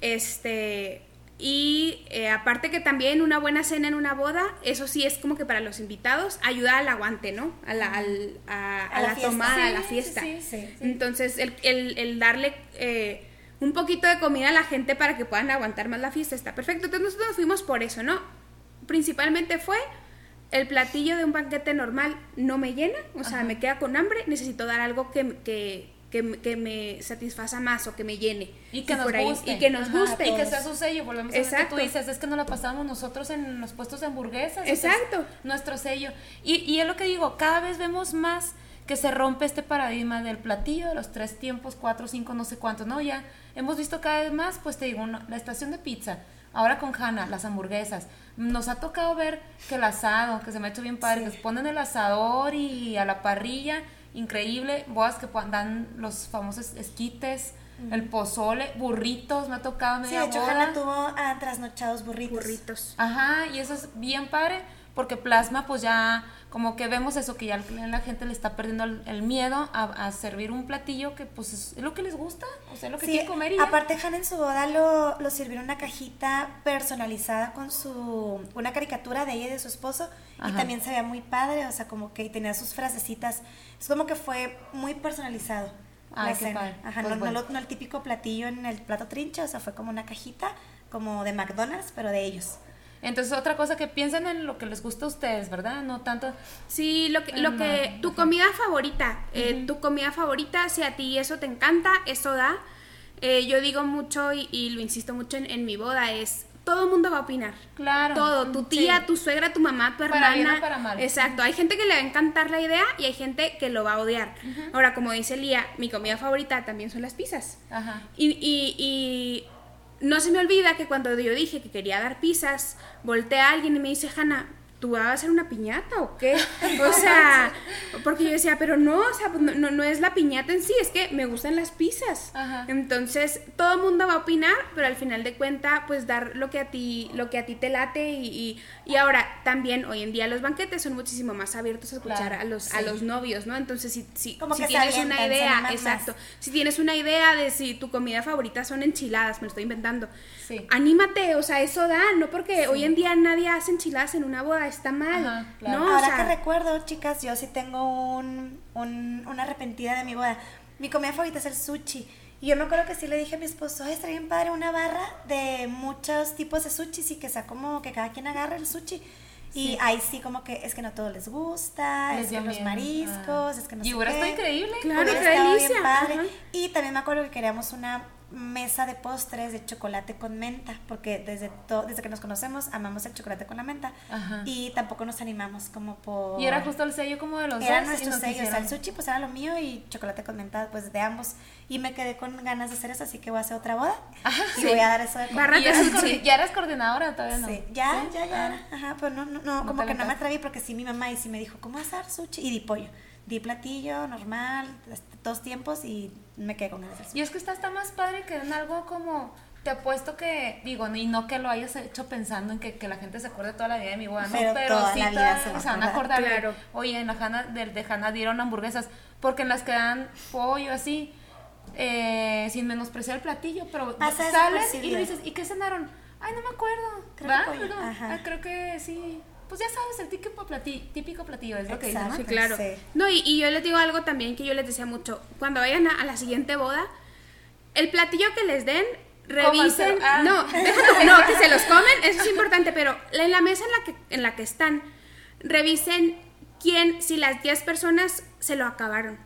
este Y eh, aparte que también una buena cena en una boda, eso sí es como que para los invitados, ayuda al aguante, ¿no? A la, al- a, a A la tomada, a la fiesta. sí, sí, sí. Entonces, el, el- el darle eh, un poquito de comida a la gente para que puedan aguantar más la fiesta está perfecto. Entonces nosotros nos fuimos por eso, ¿no? Principalmente fue el platillo de un banquete normal no me llena, o sea, me queda con hambre, necesito dar algo que, que, que, que me satisfaza más o que me llene. Y que nos por ahí- guste. Y que nos Ajá, guste. Y que sea su sello. Volvemos a lo que tú dices. Es que no lo pasamos nosotros en los puestos de hamburguesas. Exacto. nuestro sello. Y, y es lo que digo, cada vez vemos más que se rompe este paradigma del platillo, de los tres tiempos, cuatro, cinco, no sé cuántos, ¿no? Ya hemos visto cada vez más, pues te digo, la estación de pizza, ahora con Hanna, las hamburguesas. Nos ha tocado ver que el asado, que se me ha hecho bien padre, que se ponen el asador y a la parrilla, increíble, bodas que dan los famosos esquites, el pozole, burritos, me ha tocado Sí, media de hecho, boda. Hanna tuvo ah, trasnochados burritos. burritos. Ajá, y eso es bien padre, porque plasma, pues ya, como que vemos eso, que ya la gente le está perdiendo el, el miedo a, a servir un platillo que, pues, es, lo que les gusta, o sea, lo que Sí, quieren comer y aparte Hanna en su boda lo, lo sirvió en una cajita personalizada con su una caricatura de ella y de su esposo y también se veía muy padre, o sea, como que tenía sus frasecitas, es como que fue muy personalizado. Ay, la qué cena. padre. Ajá, Pues no, bueno. no lo- no el típico platillo en el plato trincha, o sea, fue como una cajita como de McDonald's, pero de ellos. Entonces, otra cosa que piensen en lo que les gusta a ustedes, ¿verdad? No tanto... Sí, lo que, lo Ajá, que tu comida favorita, eh, tu comida favorita, si a ti eso te encanta, eso da. Eh, yo digo mucho y, y lo insisto mucho en, en mi boda, es todo el mundo va a opinar. Claro. Todo, tu tía, Sí. tu suegra, tu mamá, tu Para hermana. bien o para mal. Exacto, hay gente que le va a encantar la idea y hay gente que lo va a odiar. Ahora, como dice Lía, mi comida favorita también son las pizzas. Ajá. Y, y- y no se me olvida que cuando yo dije que quería dar pizzas, volteé a alguien y me dice, Hanna, ¿tú vas a hacer una piñata o qué? [LAUGHS] O sea, porque yo decía, pero no, o sea, pues no, no- no es la piñata en sí, es que me gustan las pizzas. Ajá. Entonces, todo el mundo va a opinar, pero al final de cuenta, pues dar lo que a ti, lo que a ti te late y, y, y ahora también hoy en día los banquetes son muchísimo más abiertos a escuchar Claro, a los, a los novios, ¿no? Entonces, si, si, Como si tienes una idea, más. exacto, si tienes una idea de si tu comida favorita son enchiladas, me lo estoy inventando, Sí. anímate, o sea, eso da, no porque hoy en día nadie hace enchiladas en una boda, está mal, Ajá, claro. ¿no? O Ahora sea, que recuerdo, chicas, yo sí tengo un, un- una arrepentida de mi boda. Mi comida favorita es el sushi. Y yo me acuerdo que sí le dije a mi esposo, "Ay, estaría bien padre una barra de muchos tipos de sushi y que sea como que cada quien agarre el sushi. Y Sí. ahí sí como que es que no a todos les gusta, Les es que los mariscos, Ah. es que no Y qué. estado increíble. Claro, Hubiera qué estado bien delicia, padre. ajá. Y también me acuerdo que queríamos una mesa de postres de chocolate con menta, porque desde, desde que nos conocemos amamos el chocolate con la menta. Ajá. Y tampoco nos animamos como por... Y era justo el sello como de los Era dos. y nuestro sello, o sea, el sushi pues era lo mío y chocolate con menta pues de ambos. Y me quedé con ganas de hacer eso, así que voy a hacer otra boda [LAUGHS] y sí. voy a dar eso de ¿Y ¿Ya eras coordinadora todavía no? Sí, ya, ¿Sí? ya, ya. Ah. Ajá, pero no, no, no, No como que no me atreví porque sí mi mamá y sí me dijo, ¿cómo hacer sushi? Y di pollo. Di platillo, normal, dos tiempos y me quedé con ganas de. Y es que está, está más padre que en algo como, te apuesto que, digo, y no que lo hayas hecho pensando en que, que la gente se acuerde toda la vida de mi boda, ¿no? Pero Pero, toda sí, la vida toda- se se van a acordar. Claro. oye, en la Hanna, de, de Hanna dieron hamburguesas, porque en las que dan pollo así, eh, sin menospreciar el platillo, pero Pasa sales y dices, ¿y qué cenaron? Ay, no me acuerdo. Creo ¿Va? que pollo, No, ajá. ah, creo que sí. Pues ya sabes, el típico platillo, típico platillo es lo que dicen, ¿no? Exacto. Sí, claro. Sí. No, y, y yo les digo algo también que yo les decía mucho. Cuando vayan a, a la siguiente boda, el platillo que les den, revisen. Ah. No, [LAUGHS] déjalo- no, que se los comen, eso es importante, pero en la mesa en la que, en la que están, revisen quién, si las 10 personas se lo acabaron.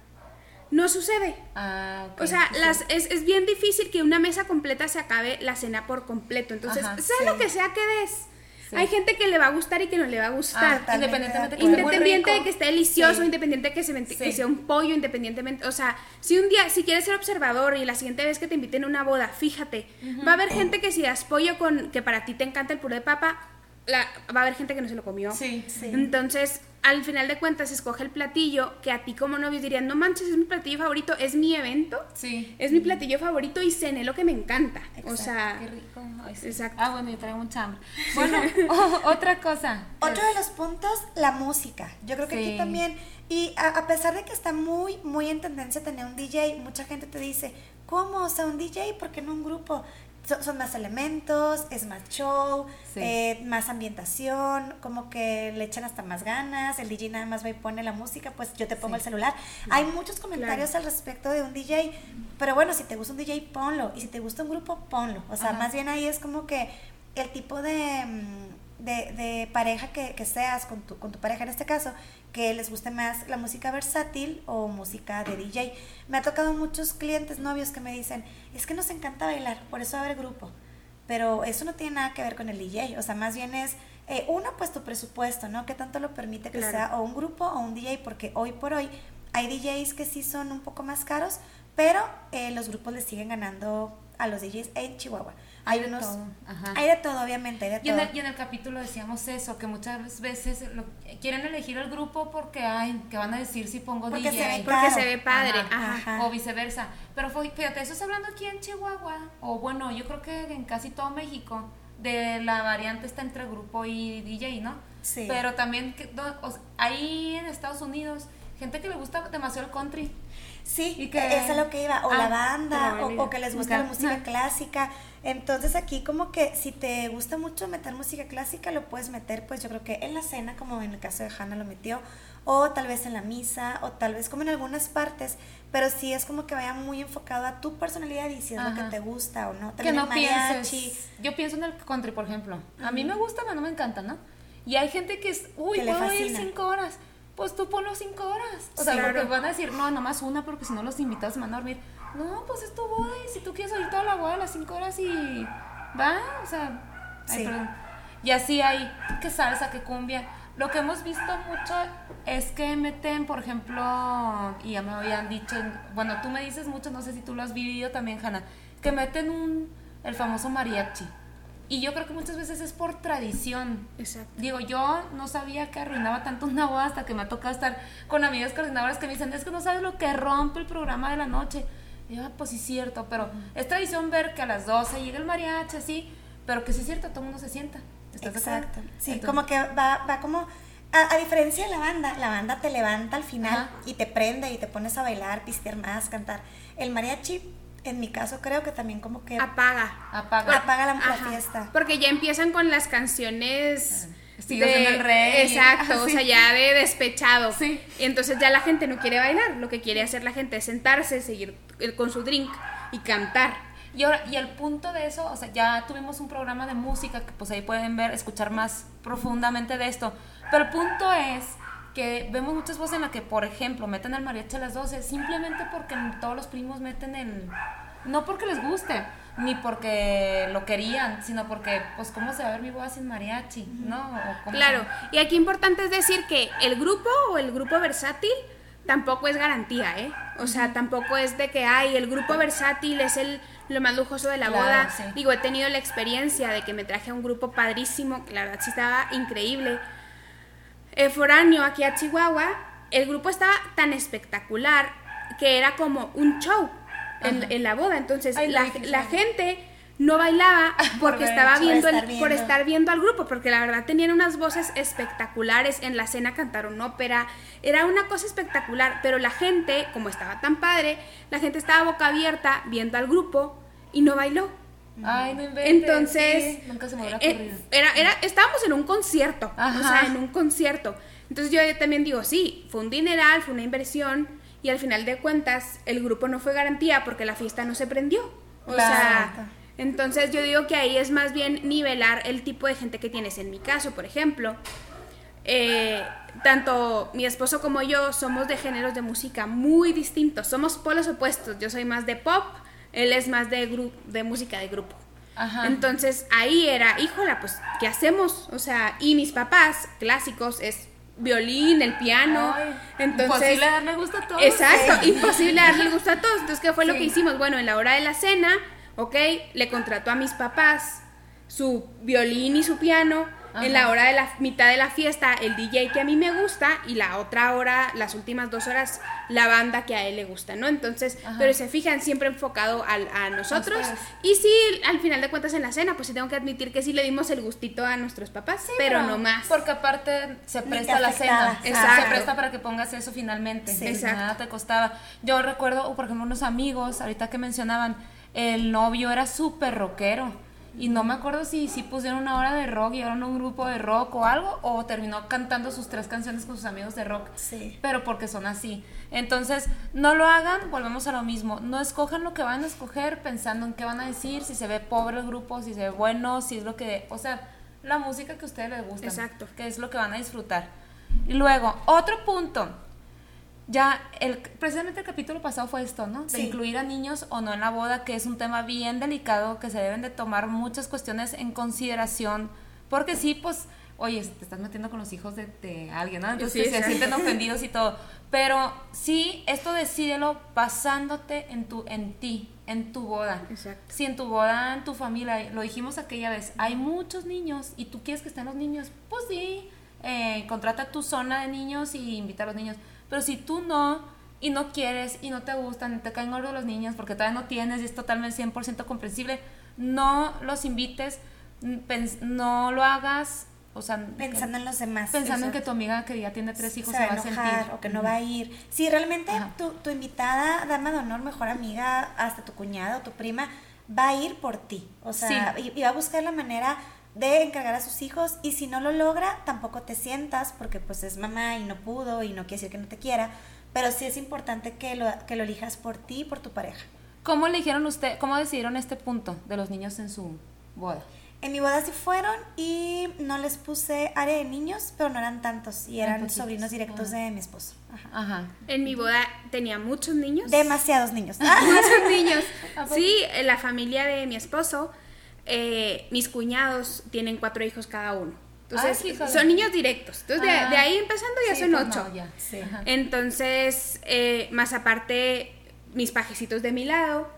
No sucede. Ah, ok, O sea, sí. las, es, es bien difícil que una mesa completa se acabe la cena por completo. Entonces, Ajá, sea sí. lo que sea que des. Sí. Hay gente que le va a gustar y que no le va a gustar. Ah, independientemente muy Independiente de que esté delicioso, Sí. independiente de que, se, que Sí. sea un pollo, independientemente, o sea, si un día, si quieres ser observador y la siguiente vez que te inviten a una boda, fíjate, va a haber gente que si das pollo con, que para ti te encanta el puré de papa, la- va a haber gente que no se lo comió. Sí. Sí. Entonces, al final de cuentas, escoge el platillo que a ti como novios dirían, no manches, es mi platillo favorito, es mi evento, Sí. es mi platillo favorito y cené lo que me encanta. O Exacto, sea, Qué rico. Ay, sí. Exacto. Ah, bueno, yo traigo mucha hambre. Bueno, [LAUGHS] o- otra cosa. Otro de los puntos, la música. Yo creo que Sí. aquí también, y a, a pesar de que está muy, muy en tendencia tener un DJ, mucha gente te dice, ¿cómo? O sea, un DJ, ¿por qué no un grupo? Son, más elementos, es más show, eh, más ambientación, como que le echan hasta más ganas, el DJ nada más va y pone la música, pues yo te pongo el celular. Hay muchos comentarios al respecto de un DJ, pero bueno, si te gusta un DJ, ponlo, y si te gusta un grupo, ponlo. O sea, más bien ahí es como que el tipo de... Mm, de, pareja que, que, seas, con tu, con tu pareja en este caso, que les guste más la música versátil o música de DJ. Me ha tocado muchos clientes novios que me dicen, es que nos encanta bailar, por eso abre grupo. Pero eso no tiene nada que ver con el DJ, o sea, más bien es, eh, uno, pues tu presupuesto, ¿no? ¿Qué tanto lo permite que sea o un grupo o un DJ? Porque hoy por hoy hay DJs que sí son un poco más caros, pero eh, los grupos le siguen ganando a los DJs en Chihuahua. Hay, unos, todo. hay de todo, obviamente, hay de y, todo. En el, y en el capítulo decíamos eso, que muchas veces quieren elegir el grupo porque, ay, que van a decir si pongo porque DJ. Se porque se ve padre, o viceversa. Pero fíjate, eso es hablando aquí en Chihuahua, o bueno, yo creo que en casi todo México, de la variante está entre grupo y DJ, ¿no? Sí. Pero también, que, ahí en Estados Unidos, gente que le gusta demasiado el country. Sí, y que, eso es lo que iba, o la ah, banda, o, o, que les gusta la música clásica. Entonces aquí como que si te gusta mucho meter música clásica, lo puedes meter pues yo creo que en la cena, como en el caso de Hannah lo metió, o tal vez en la misa, o tal vez como en algunas partes, pero sí es como que vaya muy enfocado a tu personalidad y si es lo que te gusta o no. que no pienses. Yo pienso en el country, por ejemplo. A mí me gusta, pero no me encanta, ¿no? Y hay gente que es, uy, puedo ir cinco horas. Pues tú ponlo cinco horas. O sea, porque van a decir, no, nomás una, porque si no los invitas se van a dormir no, pues es tu boda y si tú quieres salir toda la boda a las 5 horas y va, o sea, y así hay que salsa, que cumbia. Lo que hemos visto mucho es que meten, por ejemplo, y ya me habían dicho, bueno, tú me dices mucho, no sé si tú lo has vivido también, Hanna, que meten un, el famoso mariachi. Y yo creo que muchas veces es por tradición. Exacto. Digo, yo no sabía que arruinaba tanto una boda hasta que me ha tocado estar con amigas coordinadoras que me dicen, es que no sabes lo que rompe el programa de la noche. Y yo, ah, pues sí es cierto, pero es tradición ver que a las 12 llega el mariachi, así, pero que sí es cierto, todo el mundo se sienta. Exacto. Sí, como que va, va como... A, diferencia de la banda, la banda te levanta al final y te prende y te pones a bailar, pistear más, cantar. El mariachi, en mi caso, creo que también como que... Apaga. Apaga. Apaga la, fiesta. Porque ya empiezan con las canciones... de, el rey. Exacto, o sea, ya de despechado. Sí. Y entonces ya la gente no quiere bailar, lo que quiere hacer la gente es sentarse, seguir con su drink y cantar. Y, ahora, y el punto de eso, o sea, ya tuvimos un programa de música que pues ahí pueden ver, escuchar más profundamente de esto. Pero el punto es que vemos muchas voces en las que, por ejemplo, meten el mariachi a las 12 simplemente porque todos los primos meten el... No porque les guste, ni porque lo querían, sino porque, pues, ¿cómo se va a ver mi voz sin mariachi? ¿No? claro, y aquí importante es decir que el grupo o el grupo versátil tampoco es garantía, ¿eh? O sea, tampoco es de que, ay, el grupo versátil es el lo más lujoso de la boda. Digo, he tenido la experiencia de que me traje a un grupo padrísimo, que la verdad sí estaba increíble. Eh, foráneo aquí a Chihuahua, el grupo estaba tan espectacular que era como un show en, la boda. Entonces, la, la gente no bailaba [LAUGHS] porque estaba viendo, el, por estar viendo al grupo, porque la verdad tenían unas voces espectaculares, en la cena cantaron ópera, era una cosa espectacular, pero la gente, como estaba tan padre, la gente estaba boca abierta viendo al grupo y no bailó. Ay, no Entonces, nunca se me eh, era, era, estábamos en un concierto, o sea, en un concierto. Entonces yo también digo, sí, fue un dineral, fue una inversión, y al final de cuentas el grupo no fue garantía porque la fiesta no se prendió. O sea, entonces yo digo que ahí es más bien nivelar el tipo de gente que tienes. En mi caso, por ejemplo, eh, tanto mi esposo como yo somos de géneros de música muy distintos. Somos polos opuestos. Yo soy más de pop, él es más de, de música de grupo. Entonces ahí era, híjola, pues, ¿qué hacemos? O sea, y mis papás clásicos es violín, el piano. entonces, imposible darle gusto a todos. Exacto, imposible darle gusto a todos. Entonces, ¿qué fue lo que hicimos? Bueno, en la hora de la cena ¿ok? Le contrató a mis papás su violín y su piano. En la hora de la mitad de la fiesta, el DJ que a mí me gusta y la otra hora, las últimas dos horas, la banda que a él le gusta, ¿no? Entonces, pero se fijan siempre enfocado a nosotros. y sí, al final de cuentas en la cena, pues sí tengo que admitir que sí le dimos el gustito a nuestros papás, pero, no más. Porque aparte se presta la cena. Exacto. Se presta para que pongas eso finalmente. Exacto. Nada te costaba. Yo recuerdo, por ejemplo, unos amigos, ahorita que mencionaban, el novio era súper rockero. Y no me acuerdo si, si pusieron una hora de rock y eran un grupo de rock o algo, o terminó cantando sus tres canciones con sus amigos de rock. Sí. Pero porque son así. Entonces, no lo hagan, volvemos a lo mismo. No escojan lo que van a escoger pensando en qué van a decir, si se ve pobre el grupo, si se ve bueno, si es lo que. O sea, la música que a ustedes les gusta. Exacto. Que es lo que van a disfrutar. Y luego, otro punto. Ya, el, precisamente el capítulo pasado fue esto, ¿no? De Sí. incluir a niños o no en la boda, que es un tema bien delicado, que se deben de tomar muchas cuestiones en consideración, porque sí, pues, oye, te estás metiendo con los hijos de, de alguien, ¿no? Entonces Sí, se sienten ofendidos y todo. Pero sí, esto decídelo basándote en, tu, en ti, en tu boda. Exacto. Si en tu boda, en tu familia, lo dijimos aquella vez, hay muchos niños y tú quieres que estén los niños, pues sí, eh, contrata tu zona de niños y invita a los niños. Pero si tú no, y no quieres, y no te gustan, y te caen gordos los niños porque todavía no tienes y es totalmente 100% comprensible, no los invites, no lo hagas, o sea, Pensando en los demás. pensando en que tu amiga que ya tiene tres hijos se va a enojar sentir. o que no va a ir. Si realmente tu, tu invitada, dama de honor, mejor amiga, hasta tu cuñada o tu prima, va a ir por ti. O sea, y, y va a buscar la manera de encargar a sus hijos y si no lo logra, tampoco te sientas porque pues es mamá y no pudo y no quiere decir que no te quiera, pero sí es importante que lo, que lo elijas por ti y por tu pareja. ¿Cómo eligieron usted, cómo decidieron este punto de los niños en su boda? En mi boda sí fueron y no les puse área de niños, pero no eran tantos y eran poquitos. sobrinos directos Ajá. de mi esposo. Ajá. Ajá. En mi boda tenía muchos niños. Demasiados niños. [LAUGHS] muchos niños. Sí, en la familia de mi esposo, eh, mis cuñados tienen cuatro hijos cada uno. Entonces, Ah, son niños directos. Entonces, de, Ah. de ahí empezando ya Sí, son pues ocho. no, ya. Sí. Ajá. Entonces, eh, más aparte, mis pajecitos de mi lado.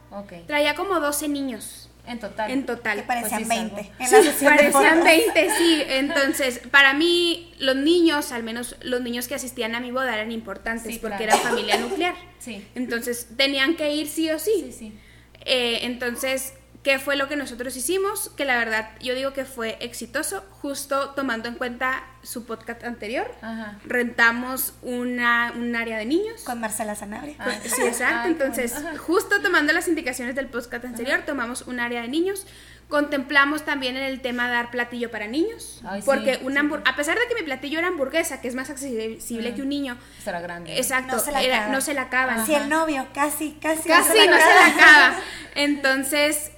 Traía como 12 niños En total. en total. Que parecían Pues sí, es 20. algo. En Sí, la [LAUGHS] de parecían fotos. 20, sí. Entonces, para mí, los niños, al menos los niños que asistían a mi boda, eran importantes Sí, porque claro. eran familia nuclear. Sí. Entonces, tenían que ir sí o sí. Sí, sí. Eh, entonces, ¿qué fue lo que nosotros hicimos? Que la verdad, yo digo que fue exitoso, justo tomando en cuenta su podcast anterior. Ajá. Rentamos una, un área de niños. Con Marcela Sanabria. Ah, Sí, exacto. Entonces, bueno. Justo tomando las indicaciones del podcast anterior, tomamos un área de niños. Contemplamos también en el tema de dar platillo para niños. Ay, sí, porque una sí. a pesar de que mi platillo era hamburguesa, que es más accesible Mm. que un niño, Será grande. exacto, No se la era- acaban. no se la acaban. Si el novio, casi, casi. Casi no se la acaba. [LAUGHS] Entonces,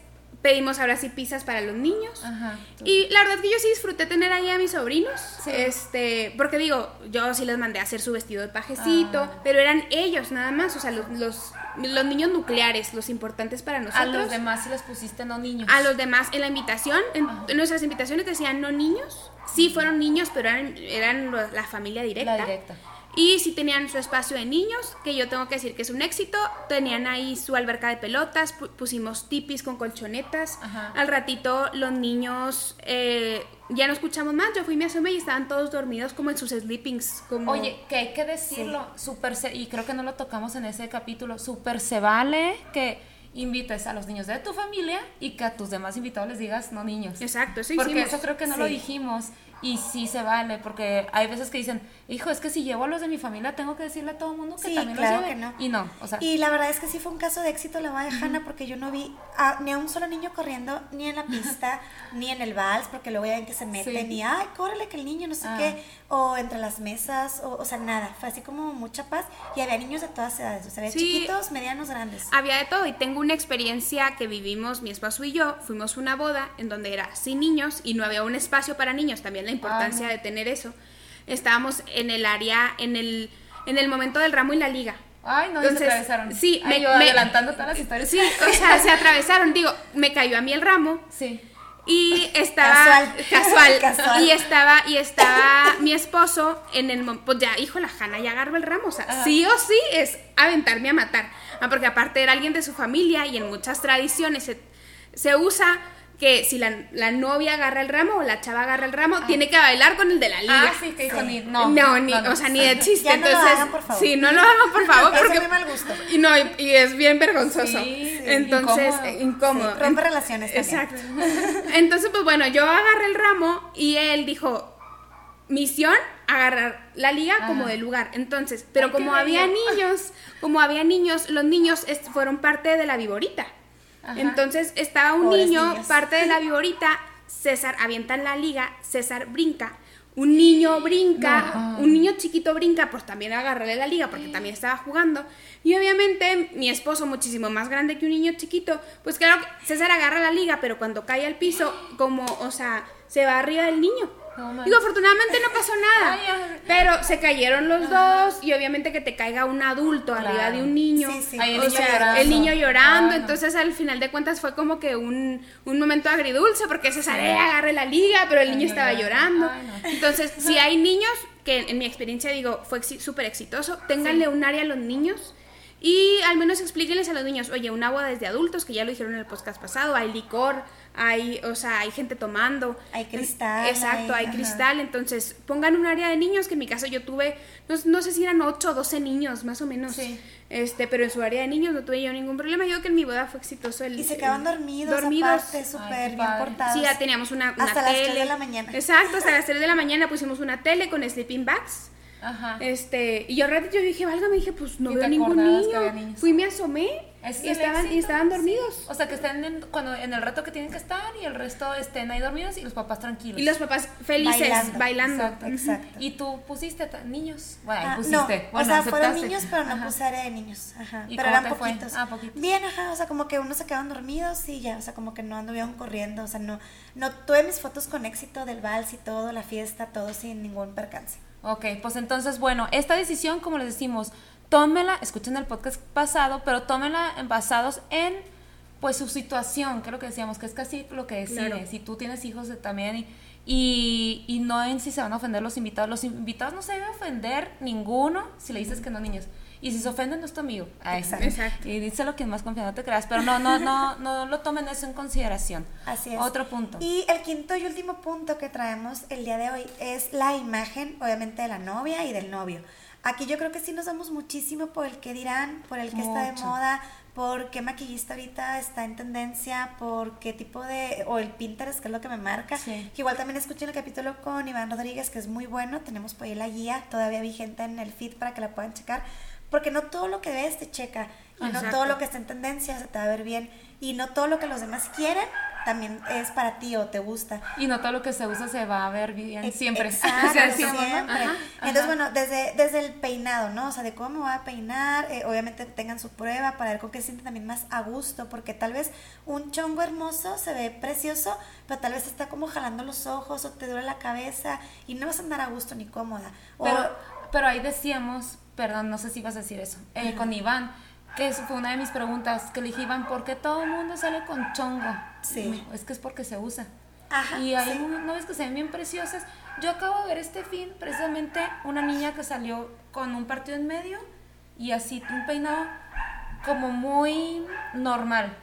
pedimos ahora sí pizzas para los niños. Ajá. Y la verdad que yo sí disfruté tener ahí a mis sobrinos, Sí. este, porque digo, yo sí les mandé a hacer su vestido de pajecito, Ah. pero eran ellos nada más, o sea, los, los, los niños nucleares, los importantes para A nosotros. los demás si les pusiste no niños. A los demás en la invitación, en, nuestras invitaciones decían no niños, sí fueron niños, pero eran, eran la familia directa. La directa. Y sí tenían su espacio de niños, que yo tengo que decir que es un éxito. Tenían ahí su alberca de pelotas, pu- pusimos tipis con colchonetas. Ajá. Al ratito los niños eh, ya no escuchamos más. Yo fui me asomé y estaban todos dormidos como en sus sleepings. Como... Oye, que hay que decirlo, súper se- y creo que no lo tocamos en ese capítulo, súper se vale que invites a los niños de tu familia y que a tus demás invitados les digas no niños. Exacto, eso Porque hicimos. eso creo que no lo Sí. dijimos y sí se vale, porque hay veces que dicen, hijo, es que si llevo a los de mi familia tengo que decirle a todo el mundo que Sí, también claro los lleve. que no. Y no, o sea, Y la verdad es que sí fue un caso de éxito la boda de Hannah porque yo no vi a- ni a un solo niño corriendo, ni en la pista, [LAUGHS] ni en el vals, porque luego ya ven que se meten Sí. y, ay, córrele que el niño no sé Ah. qué, o entre las mesas, o, o sea, nada, fue así como mucha paz. Y había niños de todas edades, o sea, había Sí. chiquitos, medianos, grandes. Había de todo y tengo una experiencia que vivimos mi esposo y yo. Fuimos a una boda en donde era sin niños y no había un espacio para niños. También la importancia Ah, de tener eso. Estábamos en el área, en el, en el momento del ramo y la liga. ay, no, ya se Entonces, atravesaron. sí, Ay, me- yo me- adelantando todas las historias. Sí, o sea, se atravesaron. Digo, me cayó a mí el ramo Sí. y estaba Casual. casual, [LAUGHS] Casual. y estaba y estaba mi esposo en el pues ya hijo la Hanna ya agarró el ramo o sea Ajá. sí o sí es aventarme a matar ah, porque aparte era alguien de su familia y en muchas tradiciones se, se usa que si la, la novia agarra el ramo o la chava agarra el ramo tiene que bailar con el de la liga Ah, sí, que dijo Sí. ni, no. no, ni, no, no. o sea, ni de chiste. Ya no lo Entonces, hagan, por favor. sí, no lo hagan, por favor, [LAUGHS] Es porque muy mal gusto. y no, y, y es bien vergonzoso. Sí, sí, Entonces, incómodo. incómodo. Sí, rompe relaciones también. Exacto. Entonces, pues bueno, yo agarré el ramo y él dijo, misión, agarrar la liga Ajá. como de lugar. Entonces, pero Ay, como había niños, como había niños, los niños fueron parte de la viborita. Entonces estaba un Pobres niño, niños. parte de la [LAUGHS] viborita, César avienta en la liga, César brinca, un niño brinca, un niño chiquito brinca, pues también agarrarle la liga porque también estaba jugando. Y obviamente mi esposo, muchísimo más grande que un niño chiquito, pues claro, que César agarra la liga, pero cuando cae al piso, como, o sea, se va arriba del niño. No. Digo, afortunadamente no pasó nada, Ay, pero se cayeron los dos y obviamente que te caiga un adulto arriba de un niño. Sí, sí. Ay, el o niño sea, llorando. el niño llorando, entonces al final de cuentas fue como que un, un momento agridulce porque César eh, agarre la liga, pero el niño estaba llorando. no. Entonces, [LAUGHS] si hay niños, que en mi experiencia digo, fue súper exitoso, ténganle un área a los niños y al menos explíquenles a los niños, oye, una boda es de adultos, que ya lo dijeron en el podcast pasado, hay licor, hay, o sea, hay gente tomando. Hay cristal, Exacto, hay- hay ajá. cristal, entonces pongan un área de niños, que en mi caso yo tuve, no, no sé si eran 8 o 12 niños, más o menos. Sí. Este, pero en su área de niños no tuve yo ningún problema. Yo creo que en mi boda fue exitoso el Y se quedaban dormidos, dormidos. aparte, Ay, súper bien portados. Sí, ya teníamos una, una Hasta las tele. tres de la mañana. Exacto, hasta las [LAUGHS] 3 de la mañana pusimos una tele con sleeping bags. Ajá. Este, y yo al ratito yo dije, válgame, dije, pues no ¿Y veo ningún niño. Fui y me asomé es y estaban, y estaban sí. dormidos. O sea, que estén en, cuando, en el rato que tienen que estar y el resto estén ahí dormidos y los papás tranquilos. Y los papás felices, Bailando. bailando. Exacto. Y tú pusiste niños. Bueno, Ah, pusiste. no, Bueno, o sea, fueron aceptaste. niños, pero no Ajá. puse área de niños. Ajá. ¿Y Pero cómo eran te fue? poquitos. Ah, poquitos. Bien, ajá. O sea, como que unos se quedaron dormidos y ya. O sea, como que no anduvieron corriendo. O sea, no, no tuve mis fotos con éxito del vals y todo, la fiesta, todo sin ningún percance. Ok, pues entonces, bueno, esta decisión, como les decimos, tómela, escuchen el podcast pasado, pero tómela en- basados en pues su situación, que es lo que decíamos, que es casi lo que decide. Claro. Si tú tienes hijos también y, y, y no en si se van a ofender los invitados. Los invitados no se debe ofender ninguno si le dices que no, niños. Y si se ofenden, no es tu amigo. Exacto. Exacto. Y díselo quien más confiado te creas, pero no, no, no, no lo tomen eso en consideración. Así es. Otro punto. Y el quinto y último punto que traemos el día de hoy es la imagen, obviamente, de la novia y del novio. Aquí yo creo que sí nos damos muchísimo por el que dirán, por el que está de Mucho. moda, por qué maquillista ahorita está en tendencia, por qué tipo de, o el Pinterest, que es lo que me marca. Sí. Que igual también escuchen el capítulo con Iván Rodríguez, que es muy bueno. Tenemos por ahí la guía todavía vigente en el feed para que la puedan checar. Porque no todo lo que ves te checa. Y no Exacto. todo lo que está en tendencia se te va a ver bien. Y no todo lo que los demás quieren también es para ti o te gusta. Y no todo lo que se usa se va a ver bien siempre. Exacto, [LAUGHS] O sea, siempre. Ajá, Entonces, ajá. bueno, desde, desde el peinado, ¿no? O sea, de cómo me voy a peinar, eh, obviamente tengan su prueba para ver con qué se sienten también más a gusto, porque tal vez un chongo hermoso se ve precioso, pero tal vez está como jalando los ojos o te duele la cabeza y no vas a andar a gusto ni cómoda. O, Pero, pero ahí decíamos, perdón, no sé si ibas a decir eso, eh, con Iván, que eso fue una de mis preguntas, que le dije, Iván, ¿por qué todo el mundo sale con chongo? Sí. Es que es porque se usa. Ajá, y hay sí. que se ven bien preciosas. Yo acabo de ver este fin, precisamente una niña que salió con un partido en medio y así un peinado como muy normal,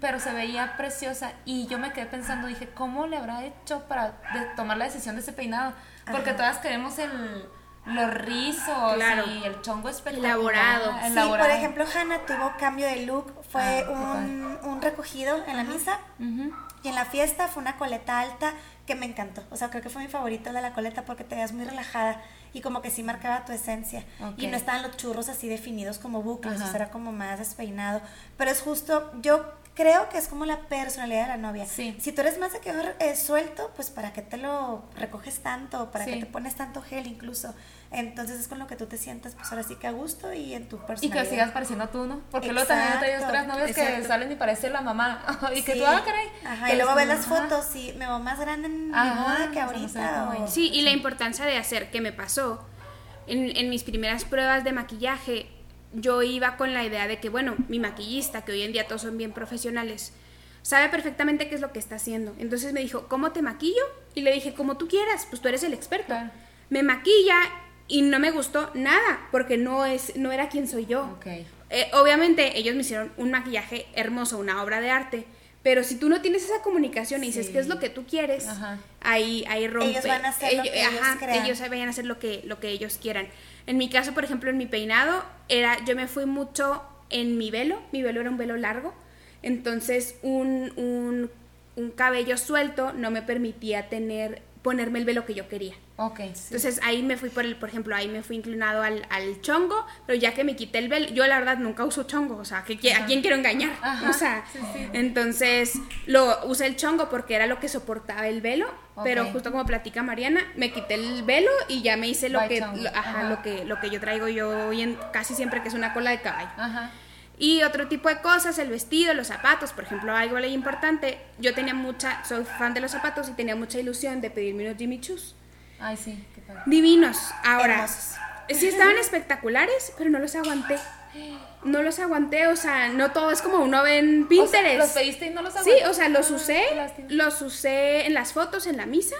pero se veía preciosa y yo me quedé pensando, dije, ¿cómo le habrá hecho para de- tomar la decisión de ese peinado? Porque todas queremos el, los rizos Claro. y el chongo espectacular. Elaborado. Sí, elaborado. por ejemplo, Hannah tuvo cambio de look, fue Ah, un, un recogido en la misa y en la fiesta fue una coleta alta que me encantó. O sea, creo que fue mi favorito el de la coleta porque te veías muy relajada y como que sí marcaba tu esencia. Y no estaban los churros así definidos como bucles, o sea, era como más despeinado. Pero es justo, yo creo que es como la personalidad de la novia. Sí. Si tú eres más de quedar eh, suelto, pues ¿para qué te lo recoges tanto? ¿Para Sí. qué te pones tanto gel incluso? Entonces es con lo que tú te sientas, pues ahora sí que a gusto y en tu Y personalidad. que sigas pareciendo tú, ¿no? Porque luego también hay otras novias que salen y parecen la mamá. [LAUGHS] y que Sí. tú, ah, caray. Ajá, Que y luego ves las ajá. fotos y me veo más grande en mi boda que no ahorita. o-. Sí, y la importancia de hacer, que me pasó, en, en mis primeras pruebas de maquillaje, yo iba con la idea de que, bueno, mi maquillista, que hoy en día todos son bien profesionales, sabe perfectamente qué es lo que está haciendo. Entonces me dijo, ¿cómo te maquillo? Y le dije, como tú quieras, pues tú eres el experto. Claro. Me maquilla y no me gustó nada, porque no, es, no era quien soy yo. Eh, obviamente ellos me hicieron un maquillaje hermoso, una obra de arte, pero si tú no tienes esa comunicación y dices Sí. qué es lo que tú quieres, Ajá. ahí, ahí rompe. Ellos van a hacer lo que ellos crean. ellos vayan a hacer lo que, lo que ellos quieran. En mi caso, por ejemplo, en mi peinado, era, yo me fui mucho en mi velo, mi velo era un velo largo, entonces un, un, un cabello suelto no me permitía tener ponerme el velo que yo quería. Ok. Entonces ahí me fui por el, por ejemplo, ahí me fui inclinado al, al chongo, pero ya que me quité el velo, yo la verdad nunca uso chongo, o sea, que, ¿a quién quiero engañar? Ajá, O sea, sí, sí. entonces lo usé el chongo porque era lo que soportaba el velo, pero Ok. justo como platica Mariana, me quité el velo y ya me hice lo By que, lo- ajá, ajá. lo que, lo que yo traigo yo hoy en, casi siempre que es una cola de caballo. Ajá. Y otro tipo de cosas, el vestido, los zapatos, por ejemplo, algo muy importante, yo tenía mucha, soy fan de los zapatos y tenía mucha ilusión de pedirme unos Jimmy Choos. Ay, sí, qué padre. Divinos. Ahora, Hermosos. sí estaban espectaculares, pero no los aguanté. No los aguanté, o sea, no todo es como uno ve en O sea, Pinterest. ¿Los pediste y no los Sí, aguantaste? o sea, los Ah, usé, los usé en las fotos, en la misa,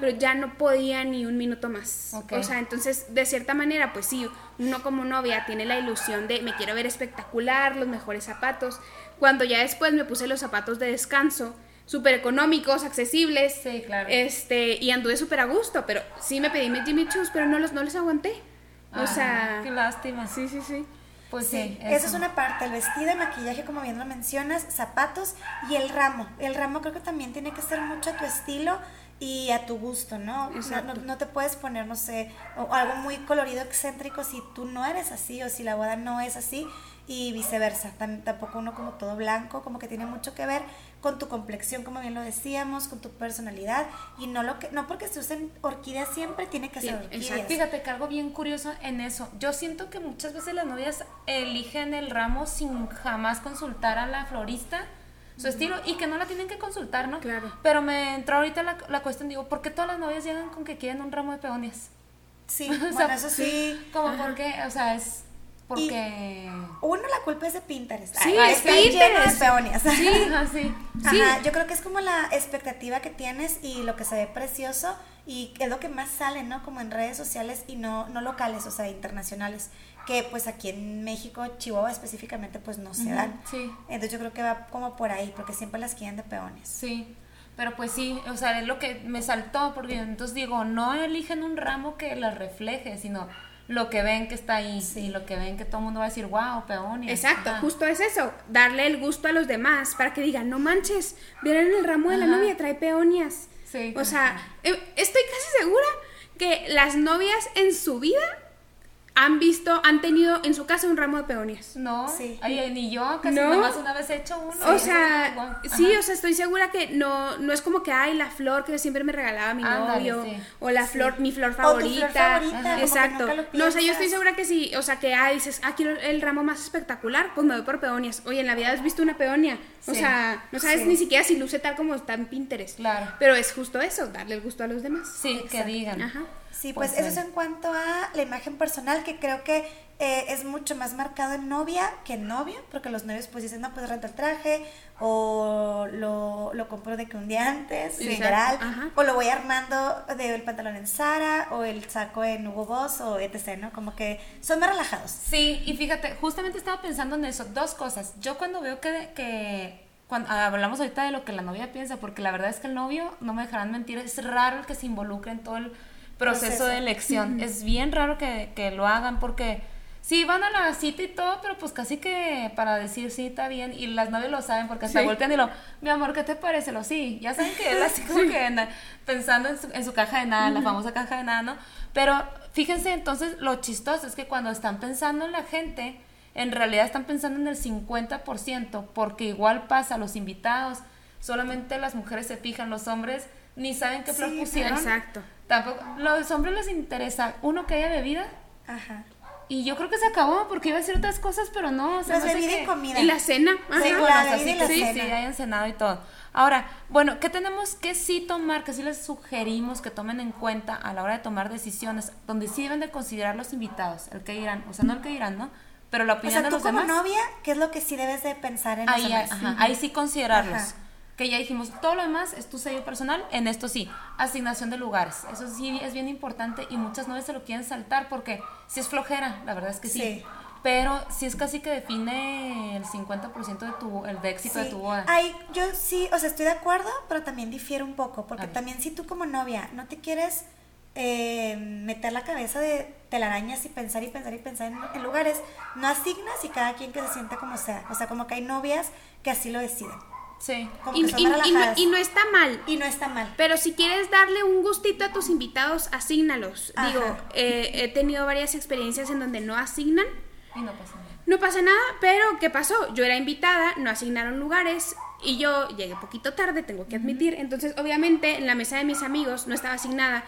pero ya no podía ni un minuto más. Ok. O sea, entonces, de cierta manera, pues sí, uno como novia tiene la ilusión de me quiero ver espectacular, los mejores zapatos. Cuando ya después me puse los zapatos de descanso, súper económicos, accesibles, Sí, claro. este, y anduve súper a gusto, pero sí me pedí mis Jimmy Choos, pero no los, no los aguanté. O Ah, sea, Qué lástima. sí, sí, sí. Pues Sí, sí. eso es una parte, el vestido, el maquillaje, como bien lo mencionas, zapatos y el ramo. El ramo creo que también tiene que ser mucho a tu estilo y a tu gusto, ¿no? No, no- no te puedes poner, no sé, o algo muy colorido, excéntrico si tú no eres así o si la boda no es así y viceversa. Tam- tampoco uno como todo blanco, como que tiene mucho que ver con tu complexión, como bien lo decíamos, con tu personalidad y no lo que no porque se usen orquídeas siempre tiene que ser orquídeas. Fíjate que algo bien curioso en eso. Yo siento que muchas veces las novias eligen el ramo sin jamás consultar a la florista su estilo y que no la tienen que consultar, ¿no? Claro. Pero me entró ahorita la, la cuestión, digo, ¿por qué todas las novias llegan con que quieren un ramo de peonias? Sí, [LAUGHS] O sea, bueno, eso sí. Como porque, o sea, es porque... Uno, la culpa es de Pinterest. Sí, Ay, es lleno de Pinterest. peonias. Sí, [LAUGHS] ajá, sí. Sí. Ajá, yo creo que es como la expectativa que tienes y lo que se ve precioso y es lo que más sale, ¿no? Como en redes sociales y no, no locales, o sea, internacionales, que pues aquí en México, Chihuahua específicamente, pues no se dan. sí. Entonces yo creo que va como por ahí, porque siempre las quieren de peones. Sí, pero pues sí, o sea, es lo que me saltó, porque entonces digo, no eligen un ramo que las refleje, sino lo que ven que está ahí, y lo que ven que todo el mundo va a decir, wow, peonias. Exacto, Ajá. justo es eso, darle el gusto a los demás para que digan, no manches, miren el ramo de la novia, trae peonias. Sí. O sea, eh, estoy casi segura que las novias en su vida han visto, han tenido en su casa un ramo de peonias. No, Sí. ay, ni yo, casi No. nada más una vez he hecho uno. O sea, sí, o sea, estoy segura que no, no es como que hay la flor que siempre me regalaba mi Ándale, novio sí. o la Sí. flor, mi flor O tu favorita. flor favorita, como que Exacto. nunca lo No, o sea, yo estoy segura que sí, o sea, que ah, dices, ah, quiero el ramo más espectacular, pues me voy por peonias. Oye, en la vida has visto una peonia. O Sí. sea, no sabes Sí. ni siquiera si luce tal como está en Pinterest. Claro. Pero es justo eso, darle el gusto a los demás. Sí, que digan. Ajá. Sí, pues, Pues, eso es en cuanto a la imagen personal, que creo que eh, es mucho más marcado en novia que en novio, porque los novios pues dicen, no, pues renta el traje, o lo, lo compro de que un día antes, literal, o lo voy armando del pantalón en Sara, o el saco en Hugo Boss, o etc., ¿no? Como que son más relajados. Sí, y fíjate, justamente estaba pensando en eso, dos cosas. Yo cuando veo que, que cuando hablamos ahorita de lo que la novia piensa, porque la verdad es que el novio, no me dejarán mentir, es raro el que se involucre en todo el proceso, Proceso. de elección. Es bien raro que, que lo hagan porque sí van a la cita y todo, pero pues casi que para decir sí está bien y las novias lo saben porque hasta Sí. voltean y lo, mi amor, ¿qué te parece? Lo sí, ya saben que él así como que anda pensando en su, en su caja de nada, la famosa caja de nada, ¿no? Pero fíjense entonces lo chistoso es que cuando están pensando en la gente, en realidad están pensando en el 50%, porque igual pasa a los invitados, solamente las mujeres se fijan, los hombres ni saben qué flor Sí, pusieron. exacto. Tampoco, los hombres les interesa uno que haya bebida Ajá. y yo creo que se acabó porque iba a decir otras cosas, pero no, o sea, Los no sé bebida qué- y comida. Y la cena. Ajá. Sí, bueno, sí que sí, cena. sí, hayan cenado y todo. Ahora, bueno, ¿qué tenemos que sí tomar, que sí les sugerimos que tomen en cuenta a la hora de tomar decisiones, donde sí deben de considerar los invitados, el que dirán, o sea, no el que dirán, ¿no? Pero la O opinión sea, de tú los como demás. novia, ¿qué es lo que sí debes de pensar en los ahí, demás? ajá, ahí sí considerarlos. Ajá. Que ya dijimos, todo lo demás es tu sello personal, en esto sí, asignación de lugares. Eso sí es bien importante y muchas novias se lo quieren saltar porque si es flojera, la verdad es que sí. Sí. Pero sí es casi que define el 50% de tu, el de éxito de Sí. tu boda. Ay, yo sí, o sea, estoy de acuerdo, pero también difiero un poco, porque también si tú como novia no te quieres eh, meter la cabeza de telarañas y pensar y pensar y pensar en, en lugares, no asignas y cada quien que se sienta como sea. O sea, como que hay novias que así lo deciden. Sí. Como Y, que son y- más y no, relajadas. y no está mal. Y no está mal. Pero si quieres darle un gustito a tus invitados, asígnalos. Ajá. Digo, eh, he tenido varias experiencias en donde no asignan. Y no pasa nada. No pasa nada, pero ¿qué pasó? Yo era invitada, no asignaron lugares y yo llegué poquito tarde, tengo que admitir. Entonces, obviamente, en la mesa de mis amigos no estaba asignada.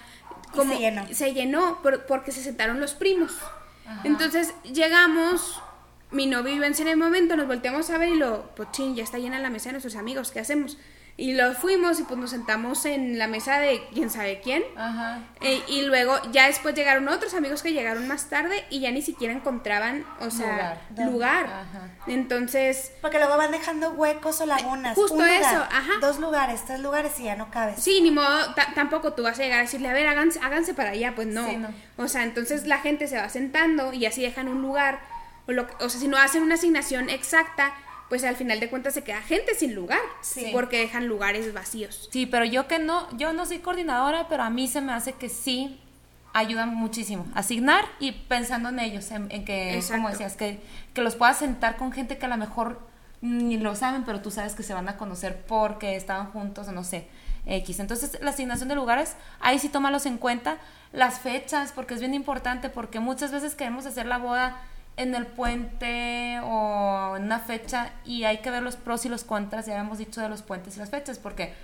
Y se llenó. Se llenó por- porque se sentaron los primos. Entonces, llegamos, mi novio iba en ese momento, nos volteamos a ver y lo, chin, ya está llena la mesa de nuestros amigos, ¿qué hacemos? Y lo fuimos y pues nos sentamos en la mesa de quién sabe quién. Ajá. Eh, y luego ya después llegaron otros amigos que llegaron más tarde y ya ni siquiera encontraban, o sea, Lugar. lugar. Ajá. Entonces, Porque luego van dejando huecos o lagunas. Justo Un lugar, eso, ajá. Dos lugares, tres lugares y ya no cabes. sí, ni modo, ta- tampoco tú vas a llegar a decirle, a ver, háganse, háganse para allá, pues no. Sí, no. O sea, entonces la gente se va sentando y así dejan un lugar. O, lo, o sea, si no hacen una asignación exacta, pues al final de cuentas se queda gente sin lugar. Sí. Porque dejan lugares vacíos. Sí, pero yo que no, yo no soy coordinadora, pero a mí se me hace que sí ayudan muchísimo. Asignar y pensando en ellos, en, en que, Exacto. como decías, que, que los puedas sentar con gente que a lo mejor ni lo saben, pero tú sabes que se van a conocer porque estaban juntos o no sé. X. Entonces, la asignación de lugares, ahí sí tómalos en cuenta. Las fechas, porque es bien importante, porque muchas veces queremos hacer la boda en el puente o en una fecha y hay que ver los pros y los contras, ya habíamos dicho de los puentes y las fechas, porque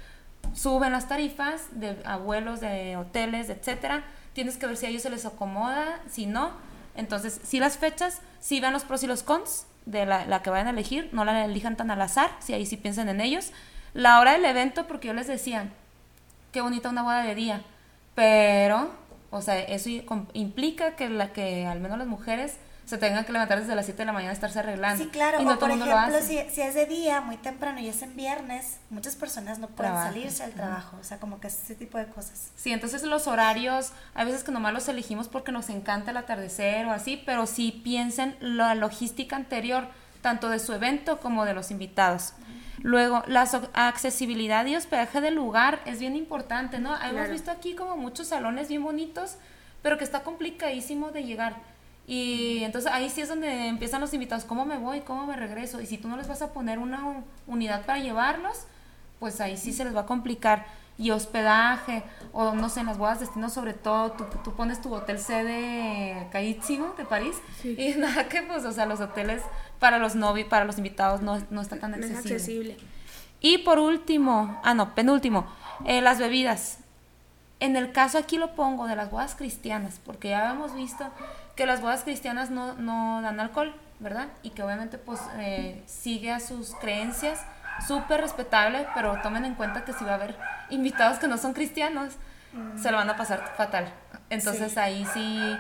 suben las tarifas de abuelos, de hoteles, etcétera. Tienes que ver si a ellos se les acomoda, si no. Entonces, si las fechas, si vean los pros y los cons de la, que vayan a elegir, no la elijan tan al azar, si ahí sí piensan en ellos. La hora del evento, porque yo les decía, qué bonita una boda de día, pero, o sea, eso implica que, la, que al menos las mujeres se tengan que levantar desde las 7 de la mañana a estarse arreglando. Sí, claro. Y no o todo por lo ejemplo, hace. si, si es de día, muy temprano y es en viernes, muchas personas no pueden salirse al trabajo. O sea, como que ese tipo de cosas. Sí, entonces los horarios, hay veces que nomás los elegimos porque nos encanta el atardecer o así, pero sí piensen la logística anterior, tanto de su evento como de los invitados. Luego, la so- accesibilidad y hospedaje del lugar es bien importante, ¿no? Hemos visto aquí como muchos salones bien bonitos, pero que está complicadísimo de llegar. Y entonces ahí sí es donde empiezan los invitados, ¿cómo me voy? ¿Cómo me regreso? Y si tú no les vas a poner una un- unidad para llevarlos, pues ahí sí se les va a complicar. Y hospedaje, o no sé, en las bodas destino sobre todo, tú, tú pones tu hotel sede carísimo de París y [LAUGHS] nada que pues, o sea, los hoteles para los novios, para los invitados no, no está tan No es accesible. accesible. Y por último, ah no, penúltimo, eh, las bebidas. En el caso aquí lo pongo de las bodas cristianas, porque ya hemos visto que las bodas cristianas no, no dan alcohol, ¿verdad? Y que obviamente pues eh, sigue a sus creencias, súper respetable, pero tomen en cuenta que si va a haber invitados que no son cristianos, se lo van a pasar fatal. Entonces Sí. ahí sí,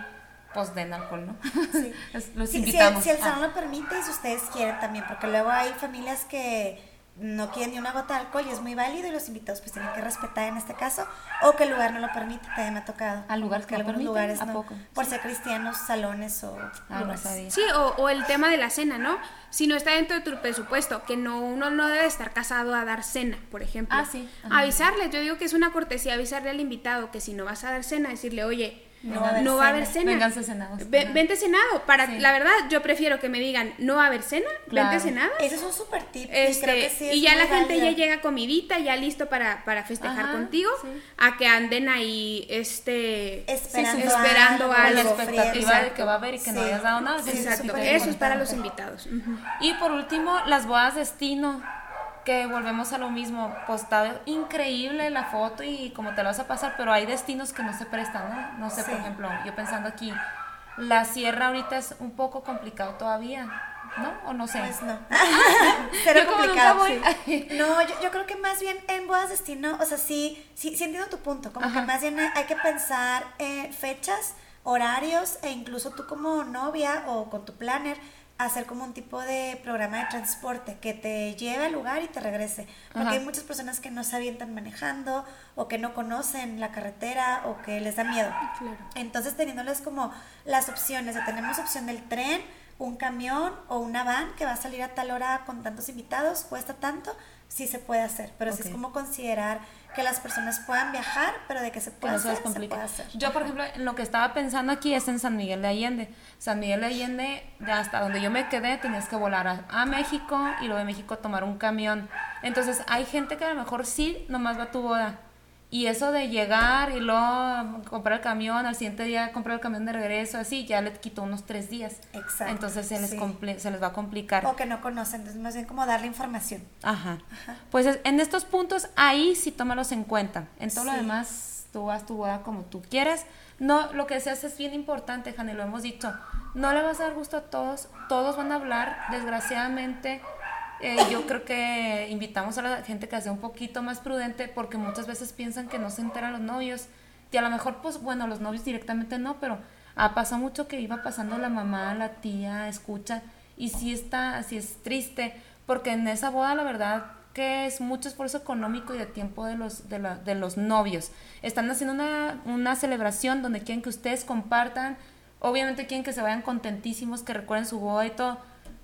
pues den alcohol, ¿no? Sí. [LAUGHS] Los Sí, invitamos. si el Ah. salón lo permite y si ustedes quieren también, porque luego hay familias que no quieren ni una gota de alcohol y es muy válido y los invitados pues tienen que respetar en este caso o que el lugar no lo permite, también me ha tocado. ¿A lugares que lo algunos permiten? lugares ¿A no, poco? por ser cristianos, salones o Ah, lugares. Sí, o, o el tema de la cena, ¿no? Si no está dentro de tu presupuesto, que no uno no debe estar casado a dar cena, por ejemplo. Ah, sí. Ajá. Avisarle, yo digo que es una cortesía avisarle al invitado que si no vas a dar cena, decirle, oye, No va a haber no va a haber cena. Vénganse cenados. Ve- vente cenado. Para, Sí. La verdad, yo prefiero que me digan, no va a haber cena, Claro. vente cenado. Ese es un súper tip Este, y creo que sí y ya la gente ya llega comidita, ya listo para, para festejar Ajá, contigo, sí. a que anden ahí este Esperando, esperando algo, Con la algo. expectativa de que va a haber y que no hayas dado nada. Exacto, eso es para los invitados. Y por último, las bodas destino, que volvemos a lo mismo, pues está increíble la foto y como te lo vas a pasar, pero hay destinos que no se prestan, ¿no? No sé, por ejemplo, yo pensando aquí, la sierra ahorita es un poco complicado todavía, ¿no? O no sé. Pues no. [LAUGHS] Cero Yo como complicado. nunca voy. sí. No, yo, yo creo que más bien en bodas destino, o sea, sí, sí, sí entiendo tu punto. Como Ajá. que más bien hay que pensar eh, fechas, horarios e incluso tú como novia o con tu planner hacer como un tipo de programa de transporte que te lleve al lugar y te regrese. Porque Ajá. hay muchas personas que no se avientan manejando o que no conocen la carretera o que les da miedo. Claro. Entonces teniéndoles como las opciones, de tenemos opción del tren, un camión o una van que va a salir a tal hora con tantos invitados, cuesta tanto, sí se puede hacer, pero sí es como considerar que las personas puedan viajar, pero de que se que pueda no se hacer. Yo, por ejemplo, en lo que estaba pensando aquí es en San Miguel de Allende. San Miguel de Allende, de hasta donde yo me quedé, tenías que volar a, a México y luego de México tomar un camión. Entonces, hay gente que a lo mejor sí nomás va a tu boda. Y eso de llegar y luego comprar el camión, al siguiente día comprar el camión de regreso, así, ya le quitó unos tres días. Exacto, Entonces se les, sí. se les va a complicar. O que no conocen, entonces más bien como darle información. Ajá. Pues es- en estos puntos, ahí sí tómalos en cuenta. En todo lo demás, tú vas tu boda como tú quieras. No, lo que deseas es bien importante, Jane, lo hemos dicho. No le vas a dar gusto a todos. Todos van a hablar. Desgraciadamente, eh, yo creo que invitamos a la gente que sea un poquito más prudente porque muchas veces piensan que no se enteran los novios. Y a lo mejor, pues bueno, los novios directamente no, pero ha pasado mucho que iba pasando la mamá, la tía, escucha. Y sí está, sí es triste, porque en esa boda la verdad que es mucho esfuerzo económico y de tiempo de los, de, la- de los novios. Están haciendo una, una celebración donde quieren que ustedes compartan, obviamente quieren que se vayan contentísimos, que recuerden su boda y todo,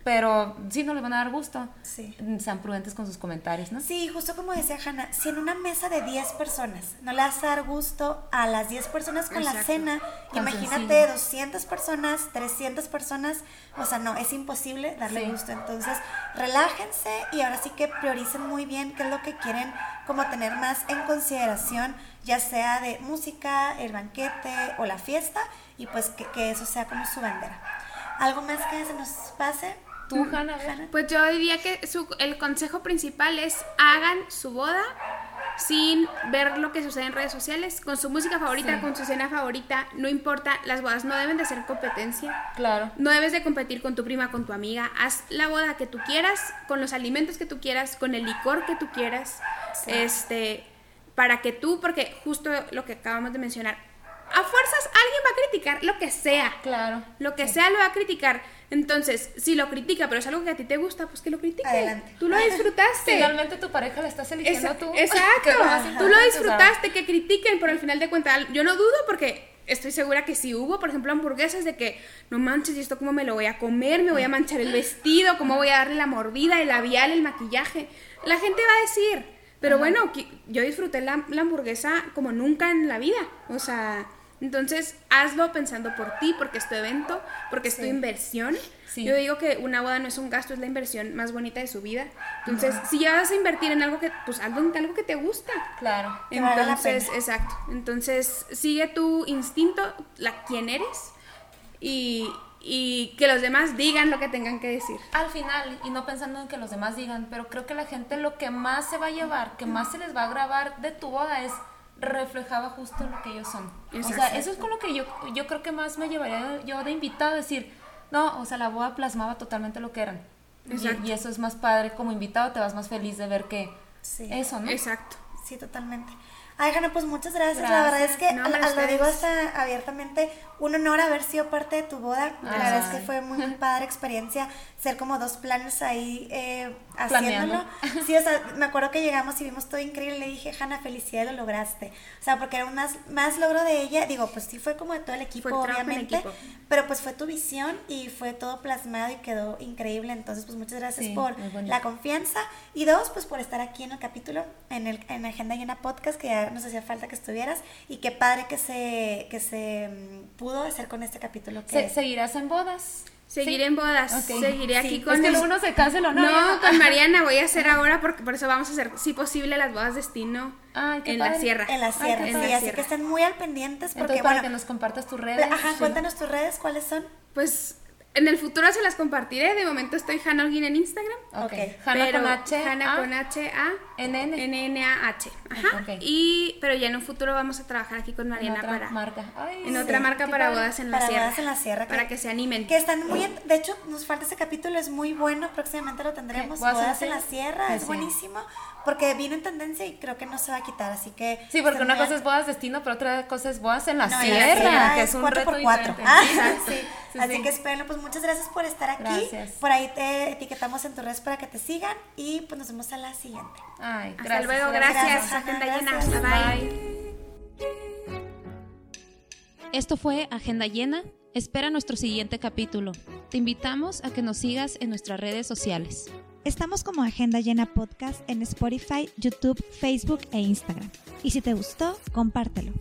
pero sí no les van a dar gusto. Sí. Sean prudentes con sus comentarios, ¿no? Sí, justo como decía Hanna, si en una mesa de 10 personas no le vas a dar gusto a las 10 personas con la cena, imagínate sencillo. 200 personas, 300 personas, o sea, no, es imposible darle Sí. gusto. Entonces, relájense y ahora sí que prioricen muy bien qué es lo que quieren como tener más en consideración, ya sea de música, el banquete o la fiesta, y pues que, que eso sea como su bandera. ¿Algo más que se nos pase? Tú, Hanna. Pues yo diría que su- el consejo principal es hagan su boda sin ver lo que sucede en redes sociales, con su música favorita, Sí. con su cena favorita, no importa, las bodas no deben de ser competencia. Claro. No debes de competir con tu prima, con tu amiga. Haz la boda que tú quieras, con los alimentos que tú quieras, con el licor que tú quieras. Este, para que tú, porque justo lo que acabamos de mencionar, a fuerzas alguien va a criticar lo que sea. Claro. Lo que sea lo va a criticar. Entonces, si lo critica, pero es algo que a ti te gusta, pues que lo critique. Adelante. Tú lo disfrutaste. Finalmente tu pareja la estás eligiendo Esa- tú. Exacto. [LAUGHS] Tú lo disfrutaste, que critiquen, pero al final de cuentas, yo no dudo porque estoy segura que si hubo, por ejemplo, hamburguesas de que no manches, ¿y esto cómo me lo voy a comer? ¿Me voy a manchar el vestido? ¿Cómo voy a darle la mordida, el labial, el maquillaje? La gente va a decir, pero bueno, qui- yo disfruté la, la hamburguesa como nunca en la vida. O sea, entonces hazlo pensando por ti, porque es tu evento, porque es tu inversión. Sí. Yo digo que una boda no es un gasto, es la inversión más bonita de su vida. Entonces, si ya vas a invertir en algo que, pues hazlo en algo que te gusta. Claro. Entonces, exacto. Entonces, sigue tu instinto, la quién eres y, y que los demás digan lo que tengan que decir. Al final, y no pensando en que los demás digan, pero creo que la gente lo que más se va a llevar, que más se les va a grabar de tu boda es reflejaba justo lo que ellos son. O Exacto. sea, eso es con lo que yo, yo creo que más me llevaría yo de invitado a decir, no, o sea, la boda plasmaba totalmente lo que eran. Y, Exacto. y eso es más padre, como invitado te vas más feliz de ver que Sí. eso, ¿no? Exacto. Sí, totalmente. Ay, Hanna, pues muchas gracias. La verdad es que, No, lo digo hasta abiertamente, un honor haber sido parte de tu boda. La verdad es que Ay. fue muy, muy [LAUGHS] padre experiencia ser como dos planes ahí eh, Planeando. haciéndolo. Sí, o sea, me acuerdo que llegamos y vimos todo increíble. Le dije, Hanna, felicidades, lo lograste. O sea, porque era un más, más logro de ella. Digo, pues sí fue como de todo el equipo, Fue obviamente. equipo. Pero pues fue tu visión y fue todo plasmado y quedó increíble. Entonces, pues muchas gracias Sí, por la confianza. Y dos, pues por estar aquí en el capítulo, en, el, en Agenda Llena Podcast, que ya nos hacía falta que estuvieras. Y qué padre que se, que se mm, pudo hacer con este capítulo. Que Se- ¿Seguirás en bodas? Seguiré en bodas, Ok. seguiré Sí, aquí es con Es que el- uno se casa No, ya con [LAUGHS] Mariana voy a hacer ahora porque por eso vamos a hacer, si posible, las bodas destino Ay, en la sierra. en la Ay, sierra, qué sí, padre. así que estén muy al pendientes porque, Entonces, para bueno, que nos compartas tus redes. ajá, sí. cuéntanos tus redes, ¿cuáles son? Pues en el futuro se las compartiré. De momento estoy Hannah Holguín en Instagram. Ok. Ok. Hanna pero con H. Hannah A, con H A NN. N N A H. Ajá. Ok. Y pero ya en un futuro vamos a trabajar aquí con en Mariana otra para marca. Ay, en sí, otra marca para bodas en la Para sierra. bodas en la sierra, Para que- que se animen. Que están muy, en- de hecho, nos falta ese capítulo, es muy bueno, próximamente lo tendremos, ¿Bodas en la bodas en la sierra? Sí, es sí. buenísimo, porque vino en tendencia y creo que no se va a quitar, así que... Sí, porque una cosa es bodas destino, pero otra cosa es bodas en la No, en la sierra, sierra que es un cuatro reto por cuatro. Ah, Exacto. [LAUGHS] sí. Sí, Así sí. que espérenlo, pues muchas gracias por estar aquí. Gracias. Por ahí te etiquetamos en tus redes para que te sigan y pues nos vemos a la siguiente. Ay, Hasta gracias. luego, gracias, Agenda llena. bye. Esto fue Agenda Llena. Espera nuestro siguiente capítulo. Te invitamos a que nos sigas en nuestras redes sociales. Estamos como Agenda Llena Podcast en Spotify, YouTube, Facebook e Instagram. Y si te gustó, compártelo.